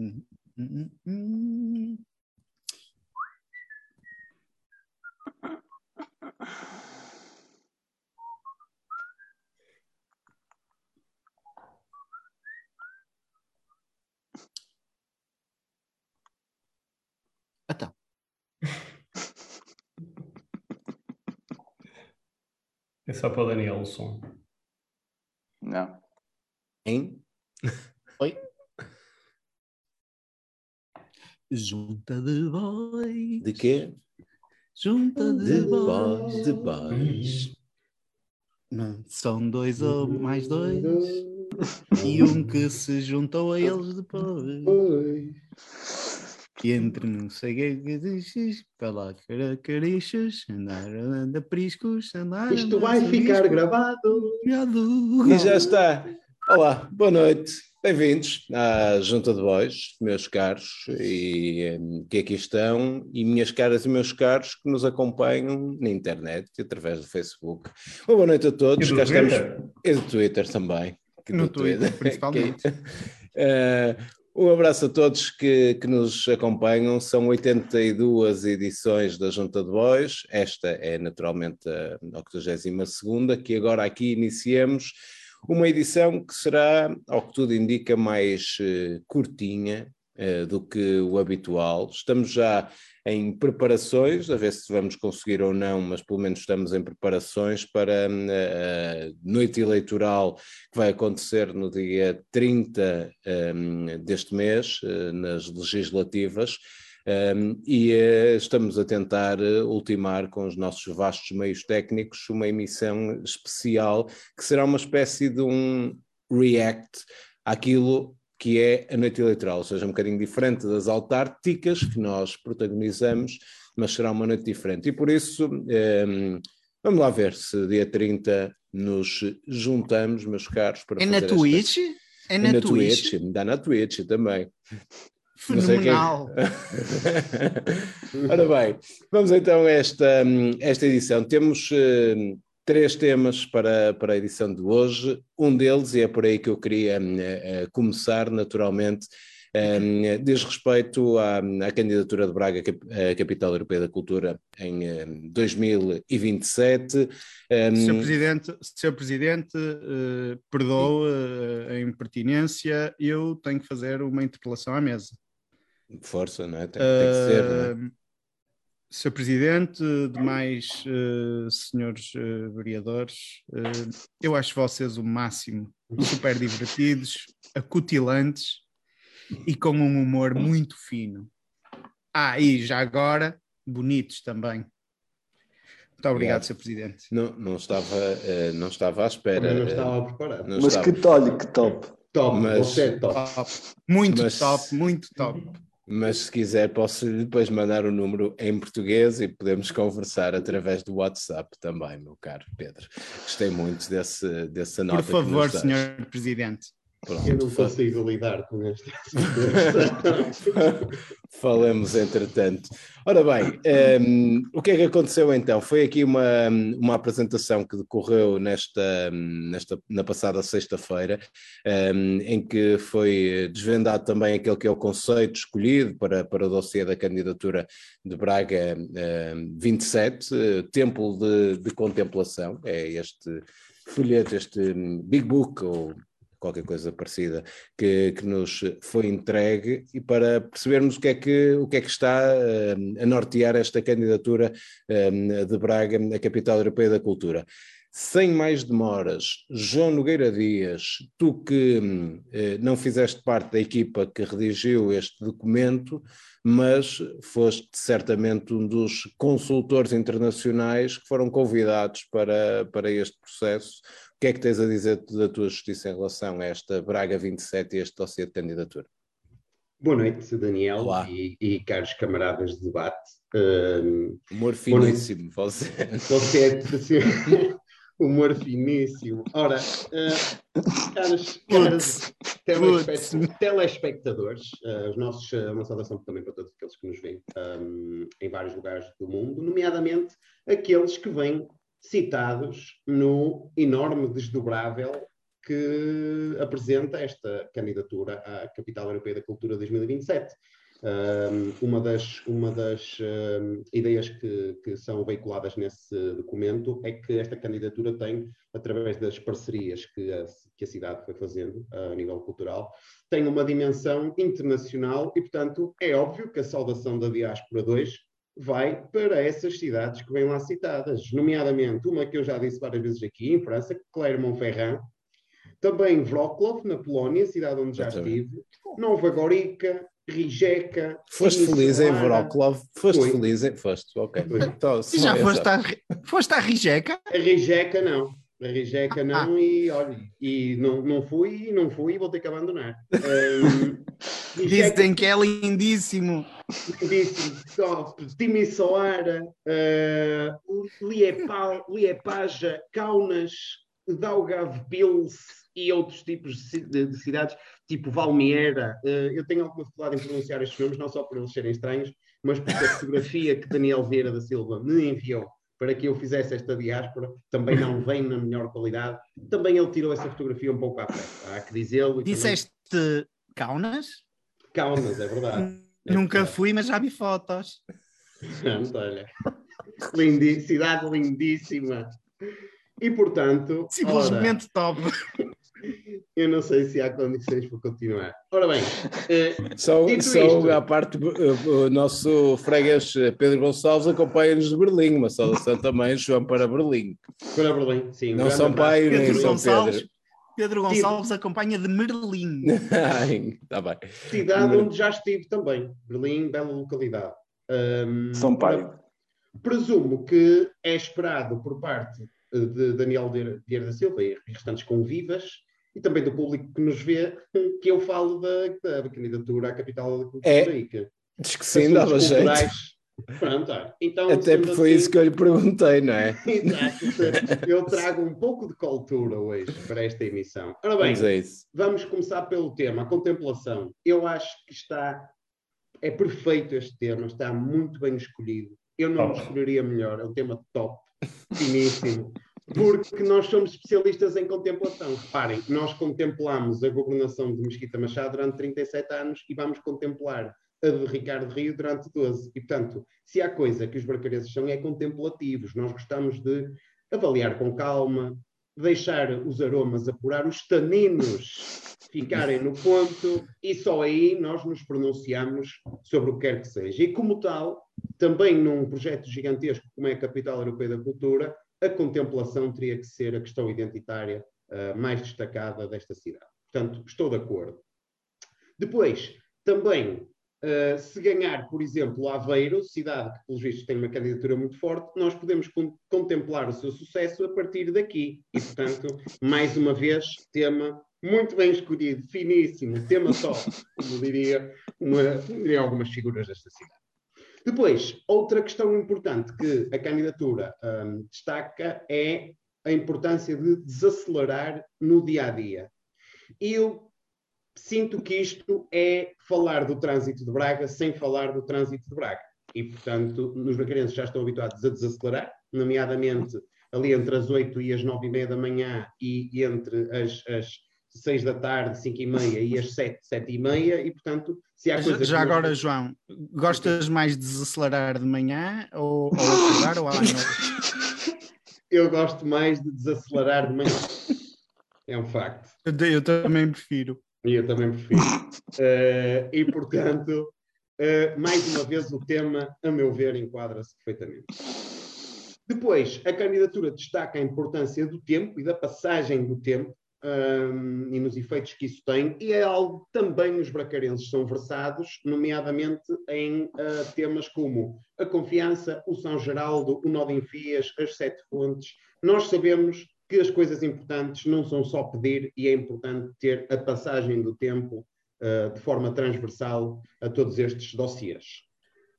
Hum, hum, hum. Então, É só para o Daniel o som. Não. Hein? oi. Junta de bois. De quê? Junta de, De bois. boys, de boys. Não, São dois ou mais dois. E um que se juntou a eles depois. E entre não sei o que que dizes, lá caracarichas, andaram a priscos, andaram Isto vai ficar gravado. E já está. Olá, boa noite. Bem-vindos à Junta de Boys, meus caros, e que aqui estão, e minhas caras e meus caros que nos acompanham na internet, através do Facebook. Uma boa noite a todos. E Cá estamos. Twitter? E do Twitter também. No do Twitter, principalmente. Eh, um abraço a todos que, que nos acompanham. São 82 edições da Junta de Boys. Esta é naturalmente a 82, que agora aqui iniciamos uma edição que será, ao que tudo indica, mais eh, curtinha eh, do que o habitual. Estamos já em preparações, a ver se vamos conseguir ou não, mas pelo menos estamos em preparações para hum, a, noite eleitoral que vai acontecer no dia 30 hum, deste mês, eh, nas legislativas. Um, e eh, estamos a tentar eh, ultimar com os nossos vastos meios técnicos uma emissão especial que será uma espécie de um react àquilo que é a noite eleitoral, ou seja, um bocadinho diferente das autárticas que nós protagonizamos, mas será uma noite diferente. E por isso, um, vamos lá ver se dia 30 nos juntamos, meus caros, para É na fazer esta- Twitch? É na, na Twitch? Twitch, dá na Twitch também. Quem- Fenomenal. Ora bem, vamos então a esta, hum, esta edição. Temos hum, três temas para, para a edição de hoje. Um deles, e é por aí que eu queria eh, começar, naturalmente, hum, diz respeito à, à candidatura de Braga à Capital Europeia da Cultura em hum, 2027. Hum, Sr. Presidente, Sr. Presidente eh, perdoe eh, a impertinência, eu tenho que fazer uma interpelação à mesa. Força, não é? Tem, tem que ser, não é? Sr. Presidente, demais uh, senhores uh, vereadores, uh, eu acho vocês o máximo, super divertidos, acutilantes e com um humor muito fino. Ah, e já agora, bonitos também. Muito obrigado, Obrigado. Sr. Presidente. Não, não, estava, não estava à espera. Também não estava preparado. não Mas estava. que olha, que top. Top, Mas- você é top. Top. Muito Mas- top, muito top. Mas se quiser, posso depois mandar o número em português e podemos conversar através do WhatsApp também, meu caro Pedro. Gostei muito desse, dessa nota. Por favor. Sr. Presidente. Pronto, Eu não consigo lidar com esta situação. Falamos entretanto. Ora bem, ehm, o que é que aconteceu então? Foi aqui uma, uma apresentação que decorreu nesta, nesta, na passada sexta-feira, ehm, em que foi desvendado também aquele que é o conceito escolhido para, para o dossiê da candidatura de Braga ehm, 27, eh, Templo de, de Contemplação, é este folheto, este hum, Big Book, ou qualquer coisa parecida, que, que nos foi entregue e para percebermos o que é que, o que, é que está eh, a nortear esta candidatura eh, de Braga à Capital Europeia da Cultura. Sem mais demoras, João Nogueira Dias, tu que eh, não fizeste parte da equipa que redigiu este documento, mas foste certamente um dos consultores internacionais que foram convidados para, para este processo. O que é que tens a dizer da tua justiça em relação a esta Braga 27 e este dossiê de candidatura? Boa noite, Daniel e, e caros camaradas de debate. Um, Humor finíssimo, você. você é assim, humor finíssimo. Ora, uh, caros, caros telespe- telespectadores, uh, os nossos, uh, uma saudação também para todos aqueles que nos veem um, em vários lugares do mundo, nomeadamente aqueles que vêm citados no enorme desdobrável que apresenta esta candidatura à Capital Europeia da Cultura 2027. Um, uma das, uma das um, ideias que, que, são veiculadas nesse documento é que esta candidatura tem, através das parcerias que a, que a cidade foi fazendo a nível cultural, tem uma dimensão internacional e, portanto, é óbvio que a saudação da Diáspora 2 vai para essas cidades que vêm lá citadas, nomeadamente uma que eu já disse várias vezes aqui, em França, Clermont-Ferrand, também Wrocław, na Polónia, cidade onde já estive, Nova Gorica, Rijeka. Foste feliz em Wrocław? Foste Foi. feliz em. Foste, ok. Então, já foste a, foste a Rijeka? A Rijeka não. A Rijeka não, ah. e olha, e não, não fui, não fui e vou ter que abandonar. Um, Dizem que é lindíssimo. Lindíssimo, top. Timisoara, uh, Liepaja, Kaunas, Daugavpils e outros tipos de, de cidades, tipo Valmiera. Uh, eu tenho alguma dificuldade em pronunciar estes nomes, não só por eles serem estranhos, mas porque a fotografia que Daniel Vieira da Silva me enviou para que eu fizesse esta diáspora, também não vem na melhor qualidade. Também ele tirou essa fotografia um pouco à pressa, há que dizê-lo. Disseste também... Kaunas? Kaunas, é verdade. Nunca fui, mas já vi fotos. Pronto, olha. Lindi... Cidade lindíssima. E portanto. Simplesmente ora... top. Eu não sei se há condições para continuar. Ora bem, uh, só, só à parte, o, o nosso freguês Pedro Gonçalves acompanha-nos de Berlim, uma saudação também, João, para Berlim. Para Berlim, sim. Não São Pai nem São Pedro. Pedro Gonçalves acompanha de Merlim. Está bem. Cidade onde já estive também. Berlim, bela localidade. Um, São Pai. Presumo que é esperado por parte de Daniel Vieira da Silva e restantes convivas e também do público que nos vê, que eu falo da, da candidatura à capital da cultura. É, que, diz que sim, dava jeito. Pronto, então, Até porque foi assim, isso que eu lhe perguntei, não é? Exato. Eu trago um pouco de cultura hoje para esta emissão. Ora bem, é vamos começar pelo tema, a contemplação. Eu acho que está, é perfeito este tema, está muito bem escolhido. Eu não oh. escolheria melhor, é um tema top, finíssimo porque nós somos especialistas em contemplação. Reparem, nós contemplamos a governação de Mesquita Machado durante 37 anos e vamos contemplar a de Ricardo Rio durante 12. E, portanto, se há coisa que os barcarenses são é contemplativos, nós gostamos de avaliar com calma, deixar os aromas apurar, os taninos ficarem no ponto e só aí nós nos pronunciamos sobre o que quer que seja. E como tal, também num projeto gigantesco como é a Capital Europeia da Cultura, a contemplação teria que ser a questão identitária uh, mais destacada desta cidade. Portanto, estou de acordo. Depois, também, uh, se ganhar, por exemplo, Aveiro, cidade que, pelos vistos, tem uma candidatura muito forte, nós podemos con contemplar o seu sucesso a partir daqui. E, portanto, mais uma vez, tema muito bem escolhido, finíssimo, tema só, como diria, uma, diria algumas figuras desta cidade. Depois, outra questão importante que a candidatura um, destaca é a importância de desacelerar no dia a dia. Eu sinto que isto é falar do trânsito de Braga sem falar do trânsito de Braga. E, portanto, nos bracarenses já estão habituados a desacelerar, nomeadamente ali entre as 8 e as 9 e meia da manhã e entre as, as seis da tarde, cinco e meia e às sete, sete e meia e portanto se há coisas... Já agora, João, gostas mais de desacelerar de manhã ou, ou ou à noite? Eu gosto mais de desacelerar de manhã. É um facto. Eu, eu também prefiro. E eu também prefiro. Uh, e portanto, uh, mais uma vez o tema, a meu ver, enquadra-se perfeitamente. Depois, a candidatura destaca a importância do tempo e da passagem do tempo um, e nos efeitos que isso tem, e é algo que também os bracarenses são versados, nomeadamente em uh, temas como a confiança, o São Geraldo, o nó de enfias, as sete fontes. Nós sabemos que as coisas importantes não são só pedir, e é importante ter a passagem do tempo uh, de forma transversal a todos estes dossiês.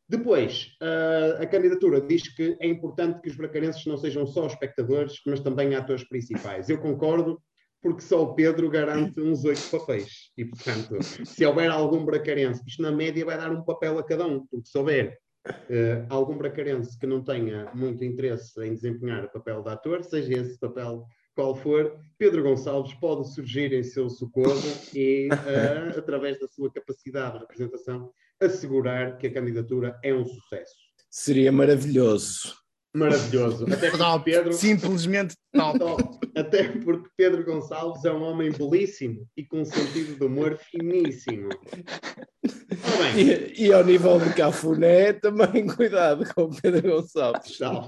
Depois, uh, a candidatura diz que é importante que os bracarenses não sejam só espectadores, mas também atores principais. Eu concordo, porque só o Pedro garante uns oito papéis. E, portanto, se houver algum bracarense, isto na média vai dar um papel a cada um, porque se houver uh, algum bracarense que não tenha muito interesse em desempenhar o papel de ator, seja esse papel qual for, Pedro Gonçalves pode surgir em seu socorro e, uh, através da sua capacidade de representação, assegurar que a candidatura é um sucesso. Seria maravilhoso. Maravilhoso. Até porque Pedro. Simplesmente top. Até porque Pedro Gonçalves é um homem belíssimo e com um sentido de humor finíssimo. E, e, ao nível de Cafuné, também cuidado com Pedro Gonçalves. Tal.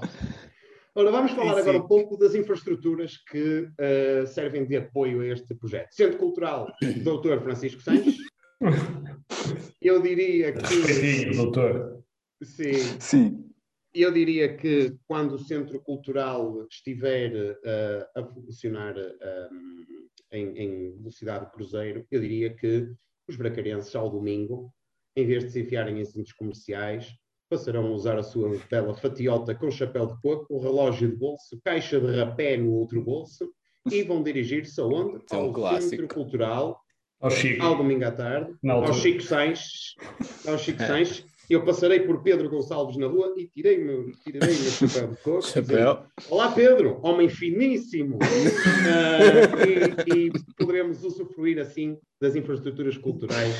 Ora, vamos falar sim, agora um pouco das infraestruturas que uh, servem de apoio a este projeto. Centro Cultural Doutor Francisco Sanches. Eu diria que. Sim, doutor. Sim. Sim. Eu diria que quando o Centro Cultural estiver uh, a funcionar um, em, em, velocidade cruzeiro, eu diria que os bracarenses, ao domingo, em vez de se enfiarem em centros comerciais, passarão a usar a sua bela fatiota com chapéu de coco, o relógio de bolso, caixa de rapé no outro bolso e vão dirigir-se aonde? É um ao clássico. Centro Cultural, ao, Chico. ao domingo à tarde, ao Chico Sainz, ao Chico é. Sainz. Eu passarei por Pedro Gonçalves na rua e tirei meu, tirei meu chapéu de coco. Chapéu. Olá Pedro, homem finíssimo. uh, e, e poderemos usufruir assim das infraestruturas culturais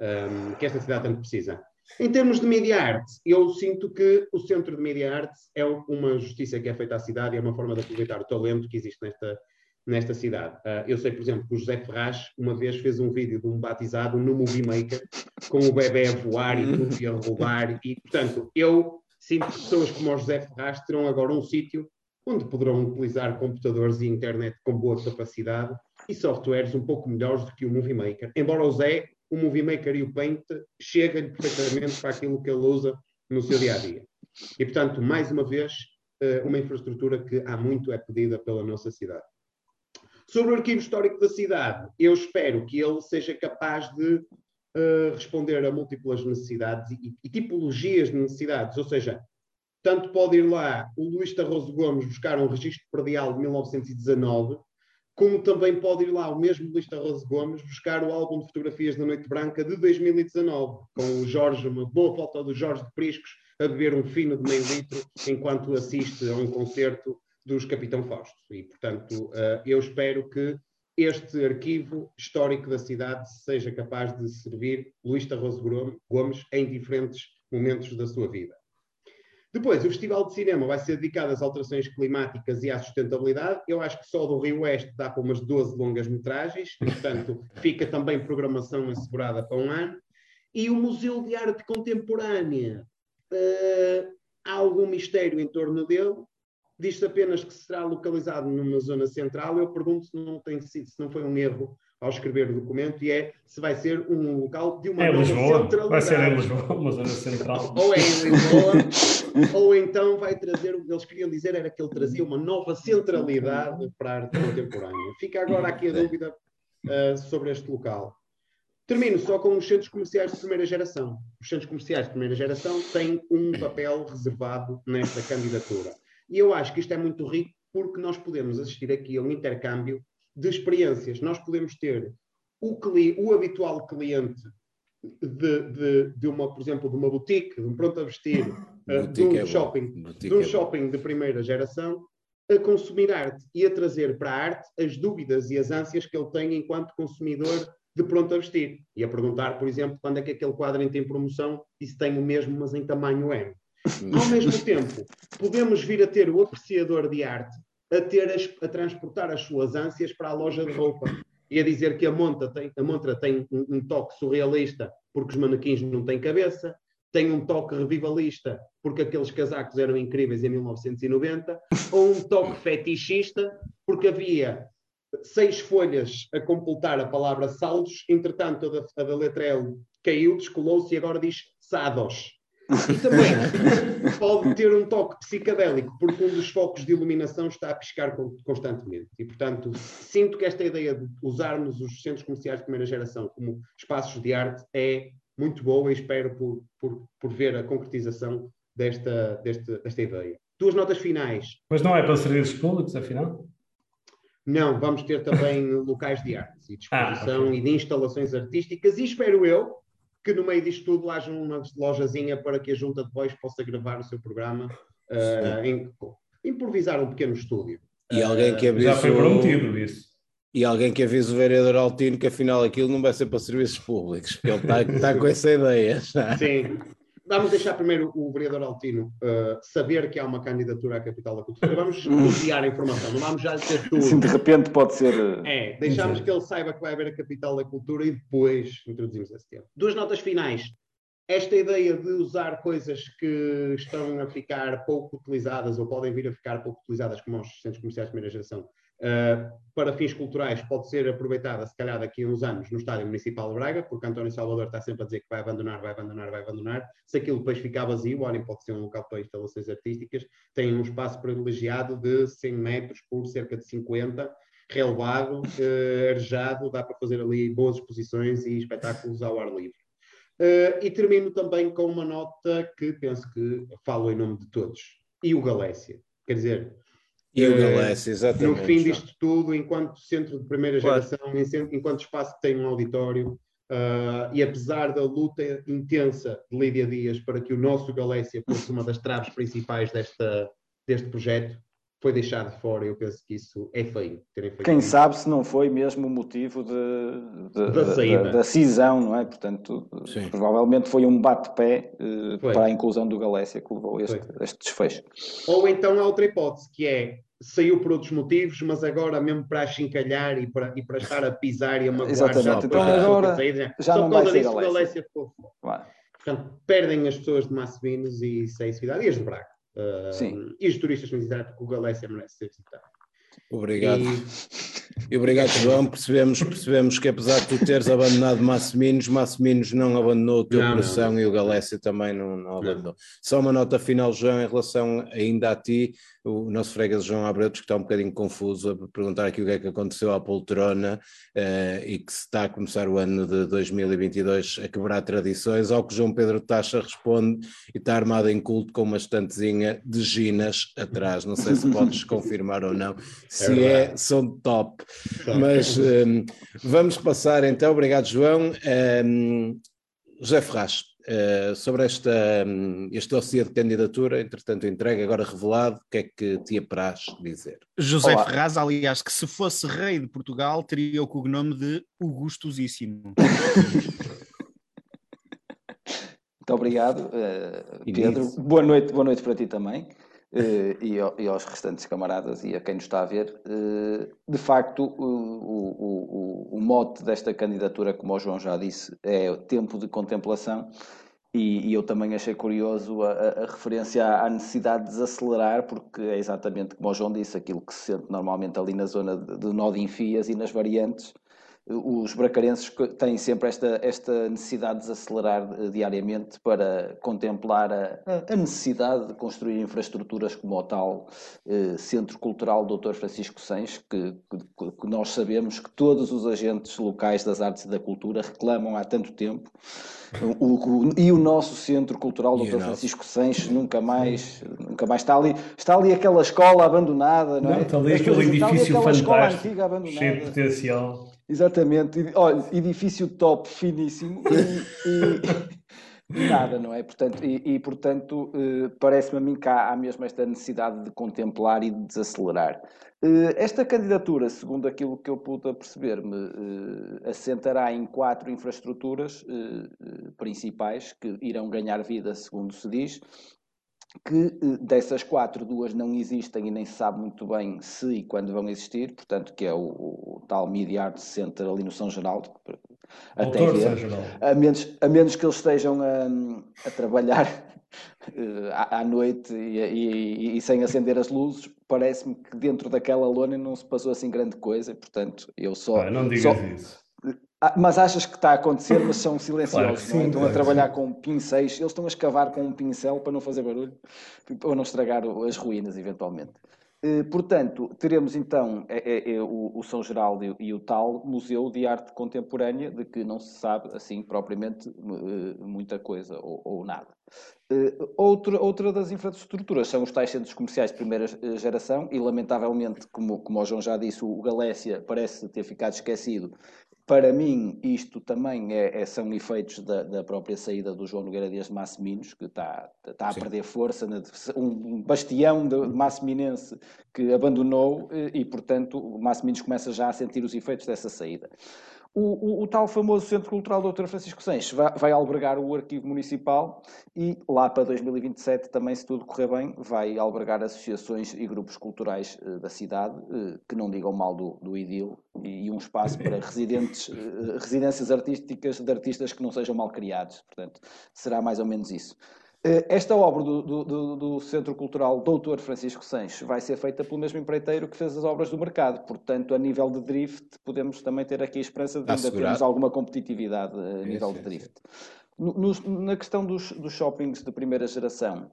um, que esta cidade tanto precisa. Em termos de media art, eu sinto que o Centro de Media art é uma justiça que é feita à cidade e é uma forma de aproveitar o talento que existe nesta, nesta cidade. Uh, eu sei, por exemplo, que o José Ferraz uma vez fez um vídeo de um batizado no Movie Maker com o bebê a voar e tudo e a roubar. E, portanto, eu sinto que pessoas como o José Ferraz terão agora um sítio onde poderão utilizar computadores e internet com boa capacidade e softwares um pouco melhores do que o Movie Maker. Embora o Zé o Movie Maker e o Paint chegam perfeitamente para aquilo que ele usa no seu dia a dia. E, portanto, mais uma vez, eh, uma infraestrutura que há muito é pedida pela nossa cidade. Sobre o arquivo histórico da cidade, eu espero que ele seja capaz de uh, responder a múltiplas necessidades e, e, tipologias de necessidades, ou seja, tanto pode ir lá o Luís Tarroso Gomes buscar um registro predial de 1919, como também pode ir lá o mesmo Luís Rose Gomes buscar o álbum de fotografias da Noite Branca de 2019, com o Jorge, uma boa foto do Jorge de Priscos a beber um fino de meio litro enquanto assiste a um concerto dos Capitão Fausto. E, portanto, eh, eu espero que este arquivo histórico da cidade seja capaz de servir Luís Tarroso Gomes em diferentes momentos da sua vida. Depois, o Festival de Cinema vai ser dedicado às alterações climáticas e à sustentabilidade. Eu acho que só do Rio Oeste dá para umas 12 longas-metragens, portanto, fica também programação assegurada para um ano. E o Museu de Arte Contemporânea, uh, há algum mistério em torno dele. Diz-se apenas que será localizado numa zona central. Eu pergunto se não, tem sido, se não foi um erro ao escrever o documento e é se vai ser um local de uma é nova Lisboa. centralidade. Vai ser em Lisboa, uma zona central. Ou é em Lisboa, ou então vai trazer, o que eles queriam dizer era que ele trazia uma nova centralidade para a arte contemporânea. Fica agora aqui a dúvida uh, sobre este local. Termino só com os centros comerciais de primeira geração. Os centros comerciais de primeira geração têm um papel reservado nesta candidatura. E eu acho que isto é muito rico porque nós podemos assistir aqui a um intercâmbio de experiências. Nós podemos ter o, o habitual cliente de, de, de, uma, por exemplo, de uma boutique, de um pronto a vestir, uh, de um, é shopping, de um é shopping de primeira geração, a consumir arte e a trazer para a arte as dúvidas e as ânsias que ele tem enquanto consumidor de pronto a vestir. E a perguntar, por exemplo, quando é que aquele quadro tem promoção e se tem o mesmo, mas em tamanho M. Ao mesmo tempo, podemos vir a ter o apreciador de arte a, ter as, a transportar as suas ânsias para a loja de roupa e a dizer que a montra tem, a montra tem um, um toque surrealista porque os manequins não têm cabeça, tem um toque revivalista porque aqueles casacos eram incríveis em 1990, ou um toque fetichista porque havia seis folhas a completar a palavra saldos, entretanto a da, a da letra L caiu, descolou-se e agora diz sados. E também pode ter um toque psicadélico, porque um dos focos de iluminação está a piscar constantemente. E, portanto, sinto que esta ideia de usarmos os centros comerciais de primeira geração como espaços de arte é muito boa e espero por, por, por ver a concretização desta, desta, desta ideia. Duas notas finais. Mas não é para serviços públicos, afinal? Não, vamos ter também locais de arte e de exposição ah, e de instalações artísticas e espero eu que no meio disto tudo haja uma lojazinha para que a junta depois possa gravar o seu programa, uh, em, improvisar um pequeno estúdio. E alguém que avisa. Já foi prometido isso. E alguém que avisa o vereador Altino que afinal aquilo não vai ser para serviços públicos, porque ele está, está com essa ideia. Já. Sim. Vamos deixar primeiro o vereador Altino uh, saber que há uma candidatura à capital da cultura. Vamos enviar a informação, não vamos já dizer tudo. Sim, de repente pode ser. É, deixamos Sim. que ele saiba que vai haver a capital da cultura e depois introduzimos esse tema. Duas notas finais. Esta ideia de usar coisas que estão a ficar pouco utilizadas ou podem vir a ficar pouco utilizadas, como os centros comerciais de primeira geração, para fins culturais, pode ser aproveitada, se calhar, daqui a uns anos no Estádio Municipal de Braga, porque António Salvador está sempre a dizer que vai abandonar, vai abandonar, vai abandonar. Se aquilo depois ficar vazio, olhem, pode ser um local para instalações artísticas, tem um espaço privilegiado de 100 metros por cerca de 50 relevado, uh, arejado, dá para fazer ali boas exposições e espetáculos ao ar livre. Uh, e termino também com uma nota que penso que falo em nome de todos. E o Galécia. Quer dizer, e o Galécia, exatamente. No fim disto tudo, enquanto centro de primeira claro. geração, enquanto espaço que tem um auditório, uh, e apesar da luta intensa de Lídia Dias para que o nosso Galécia fosse uma das traves principais desta, deste projeto, foi deixado de fora. Eu penso que isso é feio. Quem isso. sabe se não foi mesmo o motivo de, de, da, da, da, cisão, não é? Portanto, Sim. provavelmente foi um bate-pé uh, para a inclusão do Galécia que levou este, este desfecho. Ou então há outra hipótese, que é saiu por outros motivos, mas agora mesmo para achincalhar e para, e para estar a pisar e a magoar Exatamente. já, então agora saída, já só não por causa disso o Galécia ficou claro. Portanto, perdem as pessoas de Massovinos e Seis Cidade e as de Braga. Uh. E os turistas vão visitar porque o Galécia merece ser visitado. Obrigado. E... obrigado, João. Percebemos, percebemos que apesar de tu teres abandonado Massiminos, Massiminos não abandonou o teu não, coração não. e o Galécia também não, não abandonou. Não. Só uma nota final, João, em relação ainda a ti o nosso freguês João Abretos, que está um bocadinho confuso, a perguntar aqui o que é que aconteceu à poltrona uh, e que se está a começar o ano de 2022 a quebrar tradições, ao que João Pedro Taxa responde e está armado em culto com uma estantezinha de ginas atrás. Não sei se podes confirmar ou não, se é, é são top. Mas um, ehm, vamos passar então, obrigado João. Um, ehm, José Ferraz, Uh, sobre esta, um, este dossiê de candidatura, entretanto entregue, agora revelado, o que é que te apraz dizer? José Olá. Ferraz, aliás, que se fosse rei de Portugal, teria o cognome de Augustosíssimo. Muito obrigado, uh, Pedro. Boa noite, boa noite para ti também. Uh, e, e, aos restantes camaradas e a quem nos está a ver. Uh, de facto, o, o, o, mote desta candidatura, como o João já disse, é tempo de contemplação. E, e eu também achei curioso a, a, referência à necessidade de desacelerar, porque é exatamente como o João disse, aquilo que se sente normalmente ali na zona de, de nó de enfias e nas variantes, os bracarenses têm sempre esta, esta necessidade de desacelerar eh, diariamente para contemplar a, a necessidade de construir infraestruturas como o tal eh, Centro Cultural Dr. Francisco Sens, que, que, que, nós sabemos que todos os agentes locais das artes e da cultura reclamam há tanto tempo. O, o, e o nosso Centro Cultural Dr. Francisco Sens nunca mais, nunca mais está ali. Está ali aquela escola abandonada, não é? Não, está ali aquele edifício fantástico, cheio de potencial. Exatamente. Olha, edifício top, finíssimo e, e, e nada, não é? Portanto, e, e portanto, eh, parece-me a mim que há, há mesmo esta necessidade de contemplar e de desacelerar. Eh, esta candidatura, segundo aquilo que eu pude perceber-me, eh, assentará em quatro infraestruturas principais que irão ganhar vida, segundo se diz, que eh, dessas quatro, duas não existem e nem se sabe muito bem se e quando vão existir, portanto, que é o, o tal Media Arts Center ali no São Geraldo, até ver, a menos, a menos que eles estejam a, a trabalhar uh, à, à, noite e, e, e, sem acender as luzes, parece-me que dentro daquela lona não se passou assim grande coisa, portanto, eu só... Ah, não digas só, isso. Ah, mas achas que está a acontecer, mas são silenciosos, claro, sim, Estão claro, a trabalhar com pincéis, eles estão a escavar com um pincel para não fazer barulho, para não estragar as ruínas, eventualmente. Eh, portanto, teremos então é, é, é, o, São Geraldo e, o tal Museu de Arte Contemporânea, de que não se sabe, assim, propriamente eh, muita coisa ou, ou nada. Eh, outra, outra das infraestruturas são os tais centros comerciais de primeira geração e, lamentavelmente, como, como o João já disse, o Galécia parece ter ficado esquecido para mim, isto também é, é são efeitos da, da, própria saída do João Nogueira Dias de Massiminos, que está, está a Sim. perder força, um bastião de Massiminense que abandonou eh, e, portanto, o Massiminos começa já a sentir os efeitos dessa saída. O, o, o, tal famoso Centro Cultural Dr. Francisco Sens vai, vai, albergar o arquivo municipal e lá para 2027 também, se tudo correr bem, vai albergar associações e grupos culturais uh, da cidade uh, que não digam mal do, do IDIL e, e um espaço para residentes, uh, residências artísticas de artistas que não sejam mal criados. Portanto, será mais ou menos isso. Eh, esta obra do, do, do, Centro Cultural Doutor Francisco Sanches vai ser feita pelo mesmo empreiteiro que fez as obras do mercado. Portanto, a nível de drift, podemos também ter aqui a esperança de ainda termos alguma competitividade a nível de drift. No, no, na questão dos, dos, shoppings de primeira geração,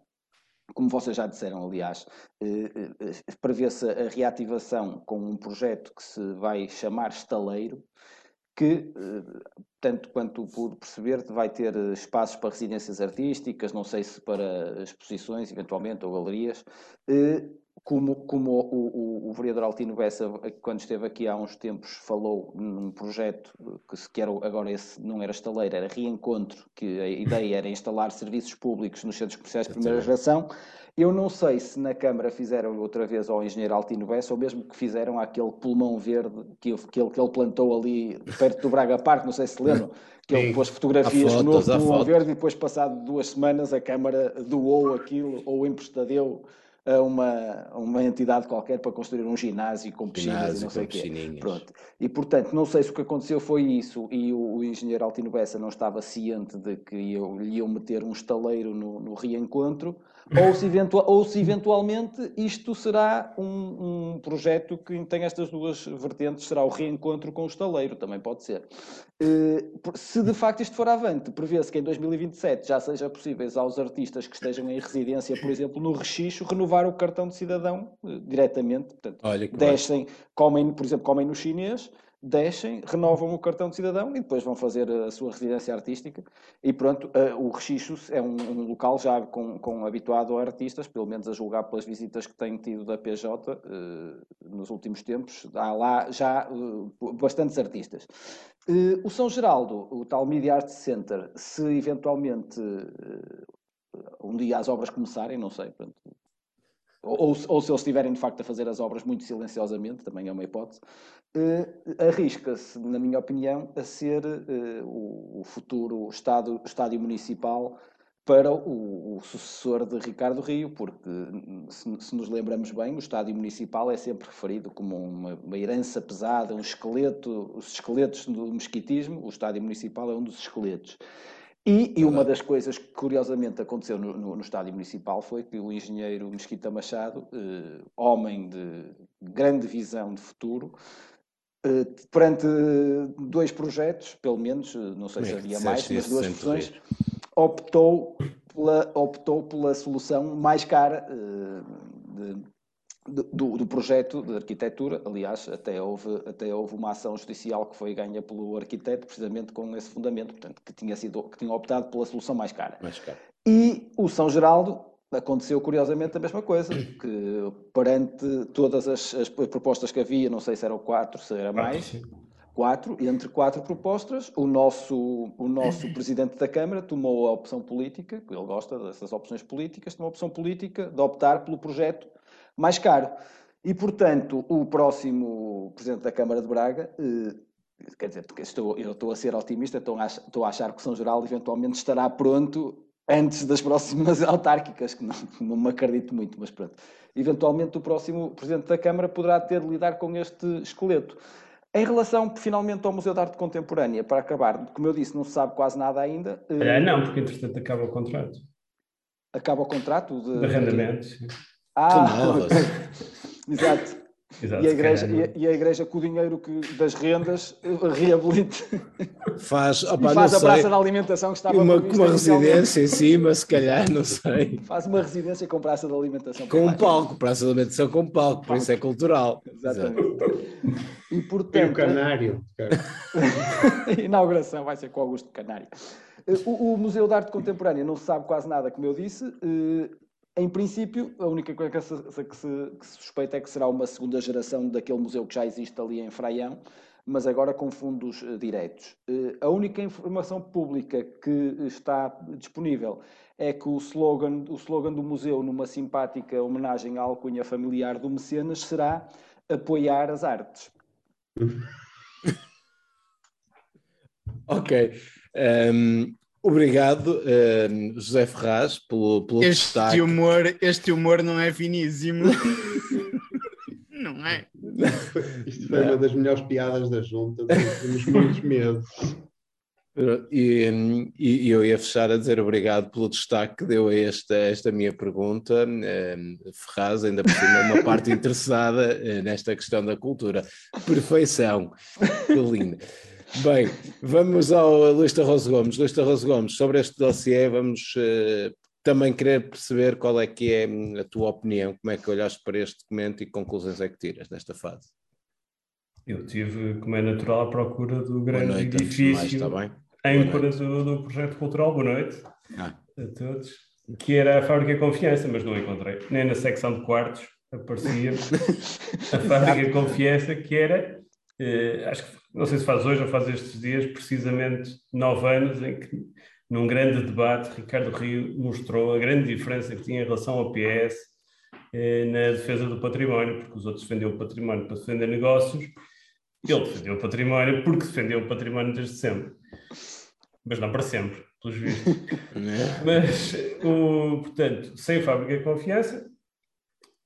como vocês já disseram, aliás, eh, eh, prevê-se a reativação com um projeto que se vai chamar Estaleiro, que, eh, tanto quanto pude perceber, vai ter eh, espaços para residências artísticas, não sei se para exposições, eventualmente, ou galerias, eh, como, como o, o, o, vereador Altino Bessa, quando esteve aqui há uns tempos, falou num projeto que, se quer agora esse não era estaleiro, era reencontro, que a ideia era instalar serviços públicos nos centros comerciais de primeira geração, eu não sei se na Câmara fizeram outra vez ao engenheiro Altino Bessa ou mesmo que fizeram aquele pulmão verde que, que, ele, que ele plantou ali perto do Braga Park, não sei se lembram, que ele pôs fotografias no novo pulmão verde e depois, passado duas semanas, a Câmara doou aquilo ou emprestadeu a uma, uma entidade qualquer para construir um ginásio com piscinas e não sei o quê. Pronto. E, portanto, não sei se o que aconteceu foi isso e o, o engenheiro Altino Bessa não estava ciente de que lhe iam meter um estaleiro no, no reencontro ou se, eventual, ou se eventualmente isto será um, um, projeto que tem estas duas vertentes, será o reencontro com o estaleiro, também pode ser. Uh, se de facto isto for avante, prevê-se que em 2027 já seja possível aos artistas que estejam em residência, por exemplo, no Rechicho, renovar o cartão de cidadão uh, diretamente. Portanto, Olha descem, comem, por exemplo, comem no chinês, deixem, renovam o cartão de cidadão e depois vão fazer a sua residência artística. E pronto, uh, o Rechicho é um, um, local já com, com habituado a artistas, pelo menos a julgar pelas visitas que tenho tido da PJ eh, nos últimos tempos. Há lá já uh, bastantes artistas. o São Geraldo, o tal Media Arts Center, se eventualmente um dia as obras começarem, não sei, pronto, ou, ou, se eles estiverem de facto a fazer as obras muito silenciosamente, também é uma hipótese, uh, arrisca-se, na minha opinião, a ser uh, o, o, futuro estado, estádio municipal para o, o, sucessor de Ricardo Rio, porque se, se, nos lembramos bem, o estádio municipal é sempre referido como uma, uma, herança pesada, um esqueleto, os esqueletos do mesquitismo, o estádio municipal é um dos esqueletos. E, e, uma das coisas que curiosamente aconteceu no, no, no, estádio municipal foi que o engenheiro Mesquita Machado, eh, homem de grande visão de futuro, eh, perante dois projetos, pelo menos, eh, não sei se havia mais, mas duas versões, optou pela, optou pela solução mais cara eh, de, do, do, projeto de arquitetura. Aliás, até houve, até houve uma ação judicial que foi ganha pelo arquiteto, precisamente com esse fundamento, portanto, que tinha, sido, que tinha optado pela solução mais cara. Mais cara. E o São Geraldo aconteceu curiosamente a mesma coisa, que perante todas as, as propostas que havia, não sei se eram quatro, se era mais, quatro, entre quatro propostas, o nosso, o nosso presidente da Câmara tomou a opção política, ele gosta dessas opções políticas, tomou a opção política de optar pelo projeto mais caro. E, portanto, o próximo Presidente da Câmara de Braga, eh, quer dizer, estou, eu estou a ser otimista, estou a, achar, estou a achar que São Geral eventualmente estará pronto antes das próximas autárquicas, que não, não me acredito muito, mas pronto. Eventualmente o próximo Presidente da Câmara poderá ter de lidar com este esqueleto. Em relação, finalmente, ao Museu de Arte Contemporânea, para acabar, como eu disse, não se sabe quase nada ainda. É, não, porque entretanto acaba o contrato. Acaba o contrato de, de arrendamento. Ah, exato. Exato, e, a igreja, e, a, e, a igreja com o dinheiro que, das rendas reabilite faz, opa, faz a praça da alimentação que estava uma, uma residência em cima, se calhar, não sei. Faz uma residência com praça da alimentação. Com um palco, praça da alimentação com palco, por isso é cultural. Exatamente. E portanto. o Canário. a inauguração vai ser com Augusto Canário. O, o Museu de Arte Contemporânea não se sabe quase nada, como eu disse. Eh, em princípio, a única coisa que se, que, se, que se, suspeita é que será uma segunda geração daquele museu que já existe ali em Fraião, mas agora com fundos uh, diretos. Uh, a única informação pública que está disponível é que o slogan, o slogan do museu, numa simpática homenagem à alcunha familiar do Mecenas, será apoiar as artes. ok. Um, obrigado, um, José Ferraz, pelo, pelo este destaque. Humor, este humor não é finíssimo. não é? Isto foi uma das melhores piadas da junta dos últimos muitos meses. E, e, eu ia fechar a dizer obrigado pelo destaque que deu a esta, esta minha pergunta. Um, Ferraz, ainda por cima, uma parte interessada uh, nesta questão da cultura. Perfeição. Que lindo. Bem, vamos ao Luís Tarroso Gomes. Luís Tarroso Gomes, sobre este dossiê, vamos uh, também querer perceber qual é que é a tua opinião, como é que olhaste para este documento e que conclusões é que tiras nesta fase. Eu tive, como é natural, à procura do grande noite, edifício. Mais, está bem? âncora do, do projeto cultural. Boa noite ah. a todos. Que era a Fábrica Confiança, mas não encontrei. Nem na secção de quartos aparecia a Fábrica Confiança, que era, eh, acho que não sei se faz hoje ou faz estes dias, precisamente nove anos em que, num grande debate, Ricardo Rio mostrou a grande diferença que tinha em relação ao PS eh, na defesa do património, porque os outros defendiam o património para defender negócios, ele defendeu o património porque defendeu o património desde sempre mas não para sempre, pelos vistos. É? mas, o, portanto, sem fábrica de confiança,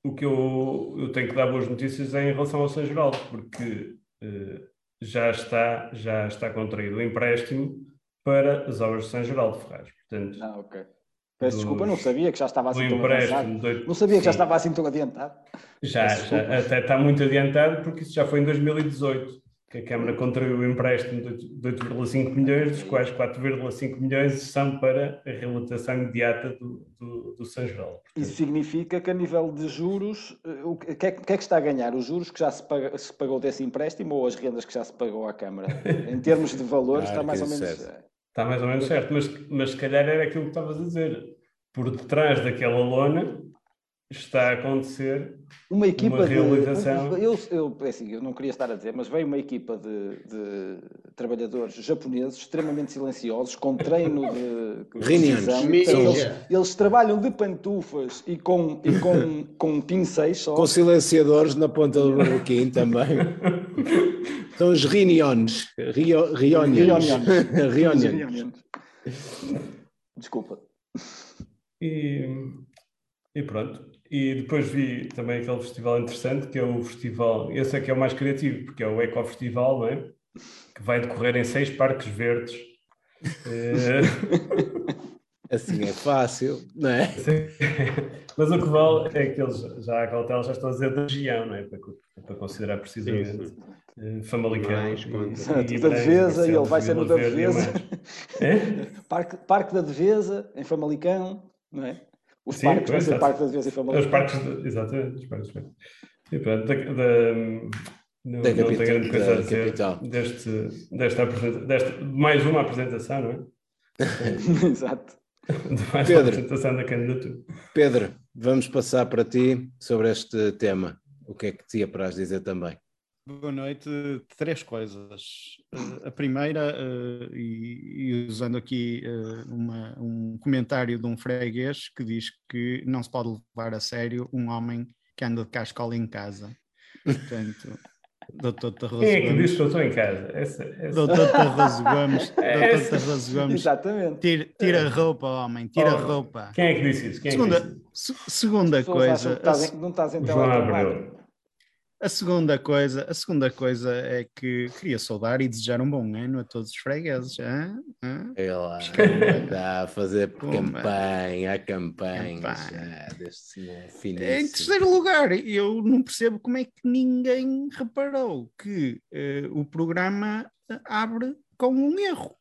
o que eu, eu tenho que dar boas notícias é em relação ao São Geraldo, porque uh, já, está, já está contraído o empréstimo para as obras de São Geraldo Ferraz. Portanto, ah, ok. Peço desculpa, não sabia que já estava assim tão adiantado. De... Não sabia que já estava assim tão adiantado. Já, já, até está muito adiantado, porque isso já foi em 2018 que a Câmara contraiu o empréstimo de 8,5 milhões, dos quais 4,5 milhões são para a reabilitação imediata do, do, do São João. Isso significa que a nível de juros, eh, o que, é, que, é, que está a ganhar? Os juros que já se, paga, se, pagou desse empréstimo ou as rendas que já se pagou à Câmara? em termos de valores, está mais ou menos certo. Está mais ou menos certo, mas, mas se calhar era aquilo que estavas a dizer. Por detrás daquela lona está a acontecer uma equipa uma realização. De, eu, eu, é assim, eu não queria estar a dizer, mas veio uma equipa de, de trabalhadores japoneses extremamente silenciosos, com treino de reunião. Eles, eles, trabalham de pantufas e com, e com, com pincéis só. Com silenciadores na ponta do barroquim também. São os reuniões. Reuniões. Reuniões. Desculpa. E, e pronto. E depois vi também aquele festival interessante, que é o festival, esse é que é o mais criativo, porque é o Eco Festival, não é? Que vai decorrer em seis parques verdes. Assim é fácil, não é? Sim. Mas o que vale é que eles já a cautela já estão a dizer da região, não é? Para, para considerar precisamente uh, Famalicão. E, e, da Devesa, e ele vai ser no da Devesa. É? Parque, Parque da Devesa, em Famalicão, não é? Os Sim, parques, pois, parque da Devesa e Famalicão. Os parques, de, exatamente, os parques. E pronto, da, da, não, da não tenho grande coisa a dizer deste, desta, desta, mais uma apresentação, não é? Exato. De mais Pedro, uma apresentação da candidatura. Pedro, vamos passar para ti sobre este tema. O que é que te para dizer também? Boa noite. Três coisas. Uh, a primeira, uh, e, usando aqui uh, uma, um comentário de um freguês que diz que não se pode levar a sério um homem que anda de cascola em casa. Portanto, Doutor Tarroso Quem é que diz que eu estou em casa? Essa, essa... Doutor Tarroso Gomes, Doutor Tarroso Gomes, Exatamente. Tira, tira roupa, homem, tira oh, roupa. Quem é que disse isso? Quem segunda, é que disse segunda coisa. Não estás em teletrabalho. A segunda coisa, a segunda coisa é que queria saudar e desejar um bom ano a todos os fregueses. Hein? Hein? lá, está a fazer campanha, a campanha, campanha. deste Em terceiro lugar, eu não percebo como é que ninguém reparou que uh, o programa abre com um erro.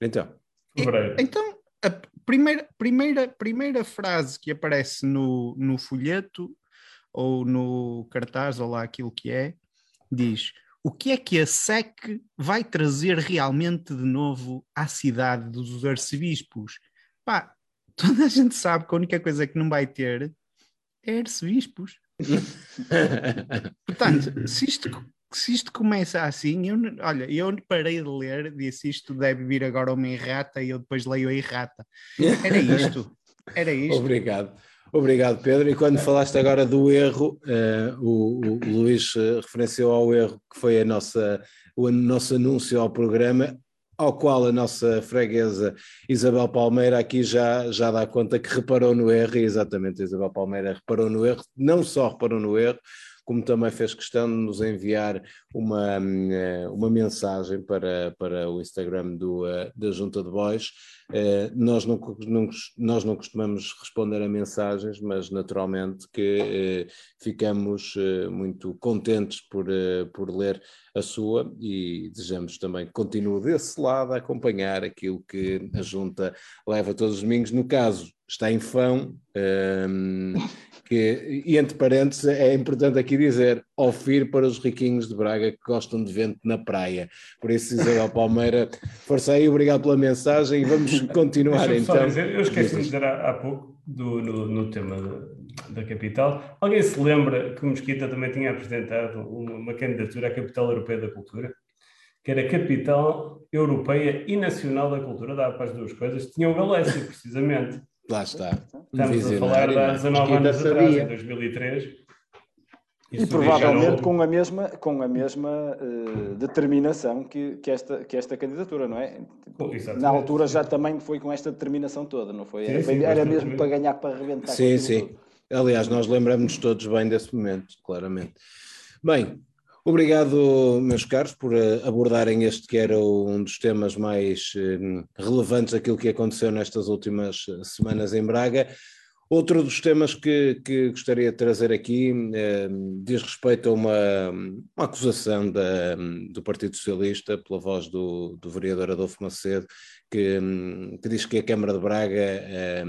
Então, e, então a primeira, primeira, primeira frase que aparece no, no folheto ou no cartaz, ou lá aquilo que é, diz o que é que a SEC vai trazer realmente de novo à cidade dos arcebispos? Pá, toda a gente sabe que a única coisa que não vai ter é arcebispos. Portanto, se isto, se isto começa assim, eu, olha, eu parei de ler, disse isto deve vir agora uma errata e eu depois leio a errata. Era isto, era isto. Obrigado. Obrigado, Pedro. E quando falaste agora do erro, uh, o, o, Luís uh, referenciou ao erro que foi a nossa, o nosso anúncio ao programa, ao qual a nossa freguesa Isabel Palmeira aqui já, já dá conta que reparou no erro, e exatamente Isabel Palmeira reparou no erro, não só reparou no erro, como também fez questão de nos enviar uma, eh, uma mensagem para, para o Instagram do, eh, da Junta de Bois. Eh, nós não, não, nós não costumamos responder a mensagens, mas naturalmente que ficamos muito contentes por, por ler a sua e desejamos também que continue desse lado a acompanhar aquilo que a Junta leva todos os domingos. No caso, está em Fão, um, que, e entre parênteses, é importante aqui dizer, ofir para os riquinhos de Braga que gostam de vento na praia. Por isso, Isabel Palmeira, força aí, obrigado pela mensagem e vamos continuar então. Dizer, eu esqueci de dizer há, há pouco do, no, no tema da, da, capital. Alguém se lembra que o Mesquita também tinha apresentado uma, uma candidatura à capital europeia da cultura? que era capital europeia e nacional da cultura, dá para as duas coisas, tinha o Galécia, precisamente. Lá está. Estamos a falar de há 19 anos atrás, em 2003. E provavelmente com a mesma, com a mesma uh, determinação que, que, esta, que esta candidatura, não é? Na altura já também foi com esta determinação toda, não foi? Sim, era, sim, era mesmo para ganhar, para arrebentar. Sim, sim. Tudo. Aliás, nós lembramos todos bem desse momento, claramente. Bem, Obrigado, meus caros, por eh, abordarem este que era um dos temas mais eh, relevantes daquilo que aconteceu nestas últimas eh, semanas em Braga. Outro dos temas que, que gostaria de trazer aqui eh, diz respeito a uma, uma acusação da, do Partido Socialista, pela voz do, do vereador Adolfo Macedo, que, que, diz que a Câmara de Braga eh,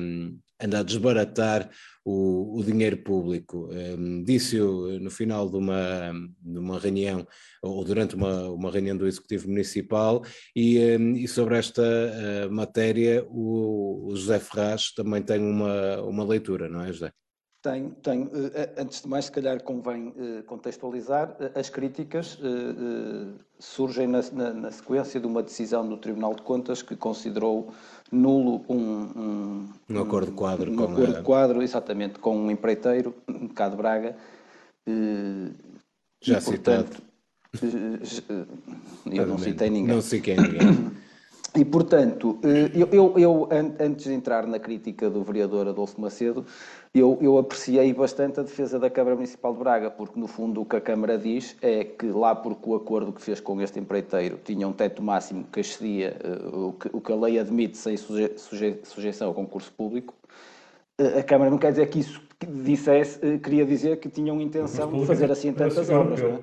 anda a desbaratar o, o dinheiro público. Um, Disse-o no final de uma, de uma reunião, ou durante uma, uma reunião do Executivo Municipal, e, um, e sobre esta uh, matéria o, o, José Ferraz também tem uma, uma leitura, não é, José? Tenho, tenho. Eh, antes de mais, se calhar convém eh, contextualizar. As críticas surgem na, na, na, sequência de uma decisão do Tribunal de Contas que considerou nulo um, um, um acordo quadro, um, com acordo a... quadro, exatamente, com um empreiteiro, cá de Braga. Eh, Já e, citado. Portanto, eh, eu não citei ninguém. Não sei quem é ninguém. E, portanto, eh, eu, eu, eu, antes de entrar na crítica do vereador Adolfo Macedo, eu, eu, apreciei bastante a defesa da Câmara Municipal de Braga, porque no fundo o que a Câmara diz é que lá porque o acordo que fez com este empreiteiro tinha um teto máximo que excedia uh, o, que, o que a lei admite sem suje, suje, sujeição ao concurso público, uh, a Câmara não quer dizer que isso dissesse, queria dizer que tinham intenção de fazer assim tantas obras. Não é?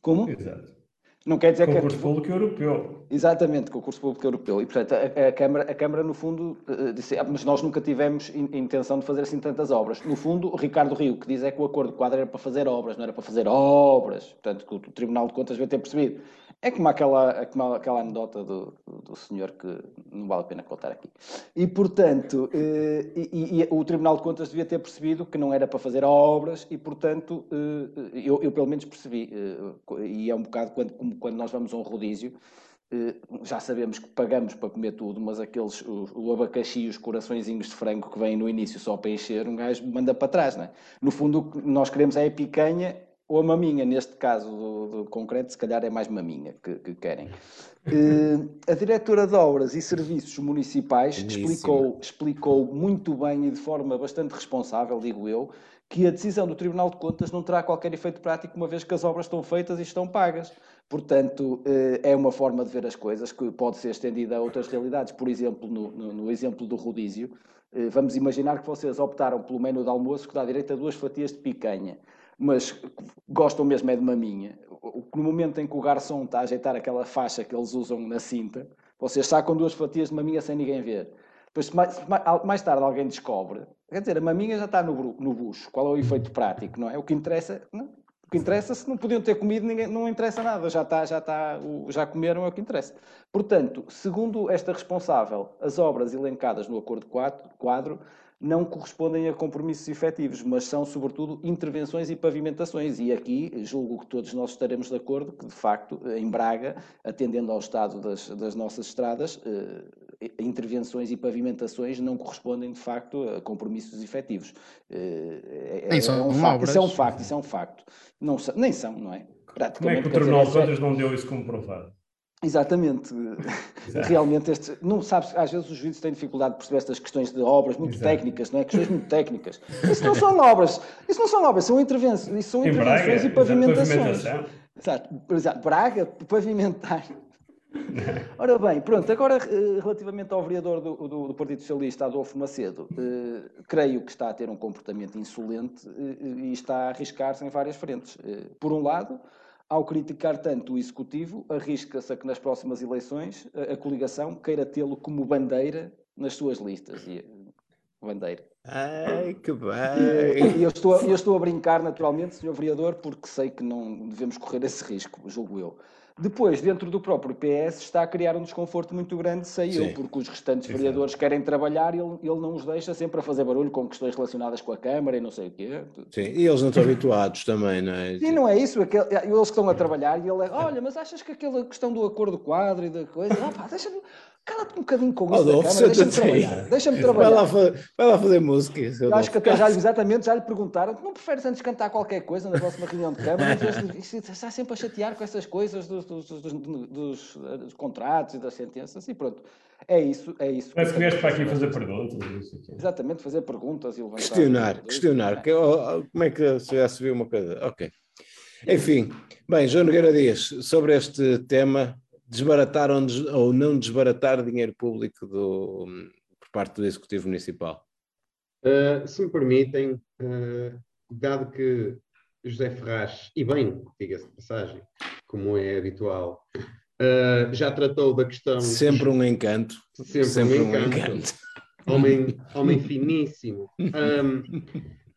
Como? Exato. Não quer dizer concurso que. Concurso público europeu. Exatamente, concurso público europeu. E, portanto, a, a, Câmara, a Câmara, no fundo, uh, disse, ah, mas nós nunca tivemos in, intenção de fazer assim tantas obras. No fundo, o Ricardo Rio, que diz é que o acordo de quadro era para fazer obras, não era para fazer obras. Portanto, que o Tribunal de Contas devia ter percebido. É como aquela, como aquela anedota do, do, senhor que não vale a pena contar aqui. E, portanto, eh, e, e, o Tribunal de Contas devia ter percebido que não era para fazer obras e, portanto, eh, eu, eu, pelo menos percebi. Eh, e é um bocado quando, como quando nós vamos a um rodízio, já sabemos que pagamos para comer tudo, mas aqueles, o, o abacaxi e os coraçõezinhos de frango que vêm no início só para encher, um gajo manda para trás, não é? No fundo, o que nós queremos é a picanha ou a maminha, neste caso do, do, concreto, se calhar é mais maminha que, que querem. Uh, a diretora de Obras e Serviços Municipais explicou, explicou muito bem e de forma bastante responsável, digo eu, que a decisão do Tribunal de Contas não terá qualquer efeito prático, uma vez que as obras estão feitas e estão pagas. Portanto, uh, é uma forma de ver as coisas que pode ser estendida a outras realidades. Por exemplo, no, no, no exemplo do rodízio, uh, vamos imaginar que vocês optaram pelo menu de almoço que dá direito a duas fatias de picanha mas gostam mesmo é de maminha. No momento em que o garçom está a ajeitar aquela faixa que eles usam na cinta, vocês sacam duas fatias de maminha sem ninguém ver. Depois, mais, mais tarde, alguém descobre. Quer dizer, a maminha já está no, no bucho. Qual é o efeito prático, não é? O que interessa, não, O que interessa, se não podiam ter comido, ninguém, não interessa nada, já está, já está, já comeram, é o que interessa. Portanto, segundo esta responsável, as obras elencadas no acordo quadro não correspondem a compromissos efetivos, mas são, sobretudo, intervenções e pavimentações. E aqui julgo que todos nós estaremos de acordo que, de facto, em Braga, atendendo ao estado das, das nossas estradas, eh, intervenções e pavimentações não correspondem, de facto, a compromissos efetivos. Eh, é, é, um facto, isso é um facto, isso é um facto. Não, nem são, não é? Como é que o Tribunal de Contas não deu isso como provado? Exatamente. Exato. Realmente, este, não sabes, às vezes os juízes têm dificuldade de perceber estas questões de obras muito Exato. técnicas, não é? Questões muito técnicas. Isso não são obras, isso não são obras, são intervenções, isso são intervenções Braga, e pavimentações. Exato, exato. Braga, pavimentar. Ora bem, pronto, agora eh, relativamente ao vereador do, do, do Partido Socialista, Adolfo Macedo, eh, creio que está a ter um comportamento insolente eh, e está a arriscar-se em várias frentes. Eh, por um lado, ao criticar tanto o Executivo, arrisca-se a que nas próximas eleições a, a coligação queira tê-lo como bandeira nas suas listas. E, bandeira. Ai, que bem! E eu estou, eu estou a brincar, naturalmente, Sr. Vereador, porque sei que não devemos correr esse risco, julgo eu. Depois, dentro do próprio PS, está a criar um desconforto muito grande, sei Sim. eu, porque os restantes Sim, vereadores querem trabalhar e ele, ele não os deixa sempre a fazer barulho com questões relacionadas com a Câmara e não sei o quê. Sim, e eles não estão habituados também, não é? Sim, não é isso. Aquele, eles que estão a trabalhar e ele é, olha, mas achas que aquela questão do acordo quadro e da coisa, ah, pá, deixa-me Cala-te um bocadinho com isso Adolfo, da deixa-me trabalhar. Deixa-me trabalhar. Vai lá, vai lá fazer música. Eu acho que até já, exatamente, já lhe perguntaram, não preferes antes cantar qualquer coisa na próxima reunião de Câmara? Está sempre a chatear com essas coisas dos, dos, dos, dos, dos contratos e das sentenças e pronto. É isso, é isso. Mas que vieste para aqui fazer perguntas. Exatamente, fazer perguntas e levantar. Questionar, questionar. Que, oh, como é que já se viu uma coisa? Ok. Enfim, bem, João Nogueira Dias, sobre este tema, desbaratar ou não desbaratar dinheiro público do, por parte do Executivo Municipal? Uh, se me permitem, uh, dado que José Ferraz, e bem, diga-se de passagem, como é habitual, uh, já tratou da questão. Sempre um encanto. Sempre, Sempre um encanto. Um encanto. Homem, homem finíssimo. Um,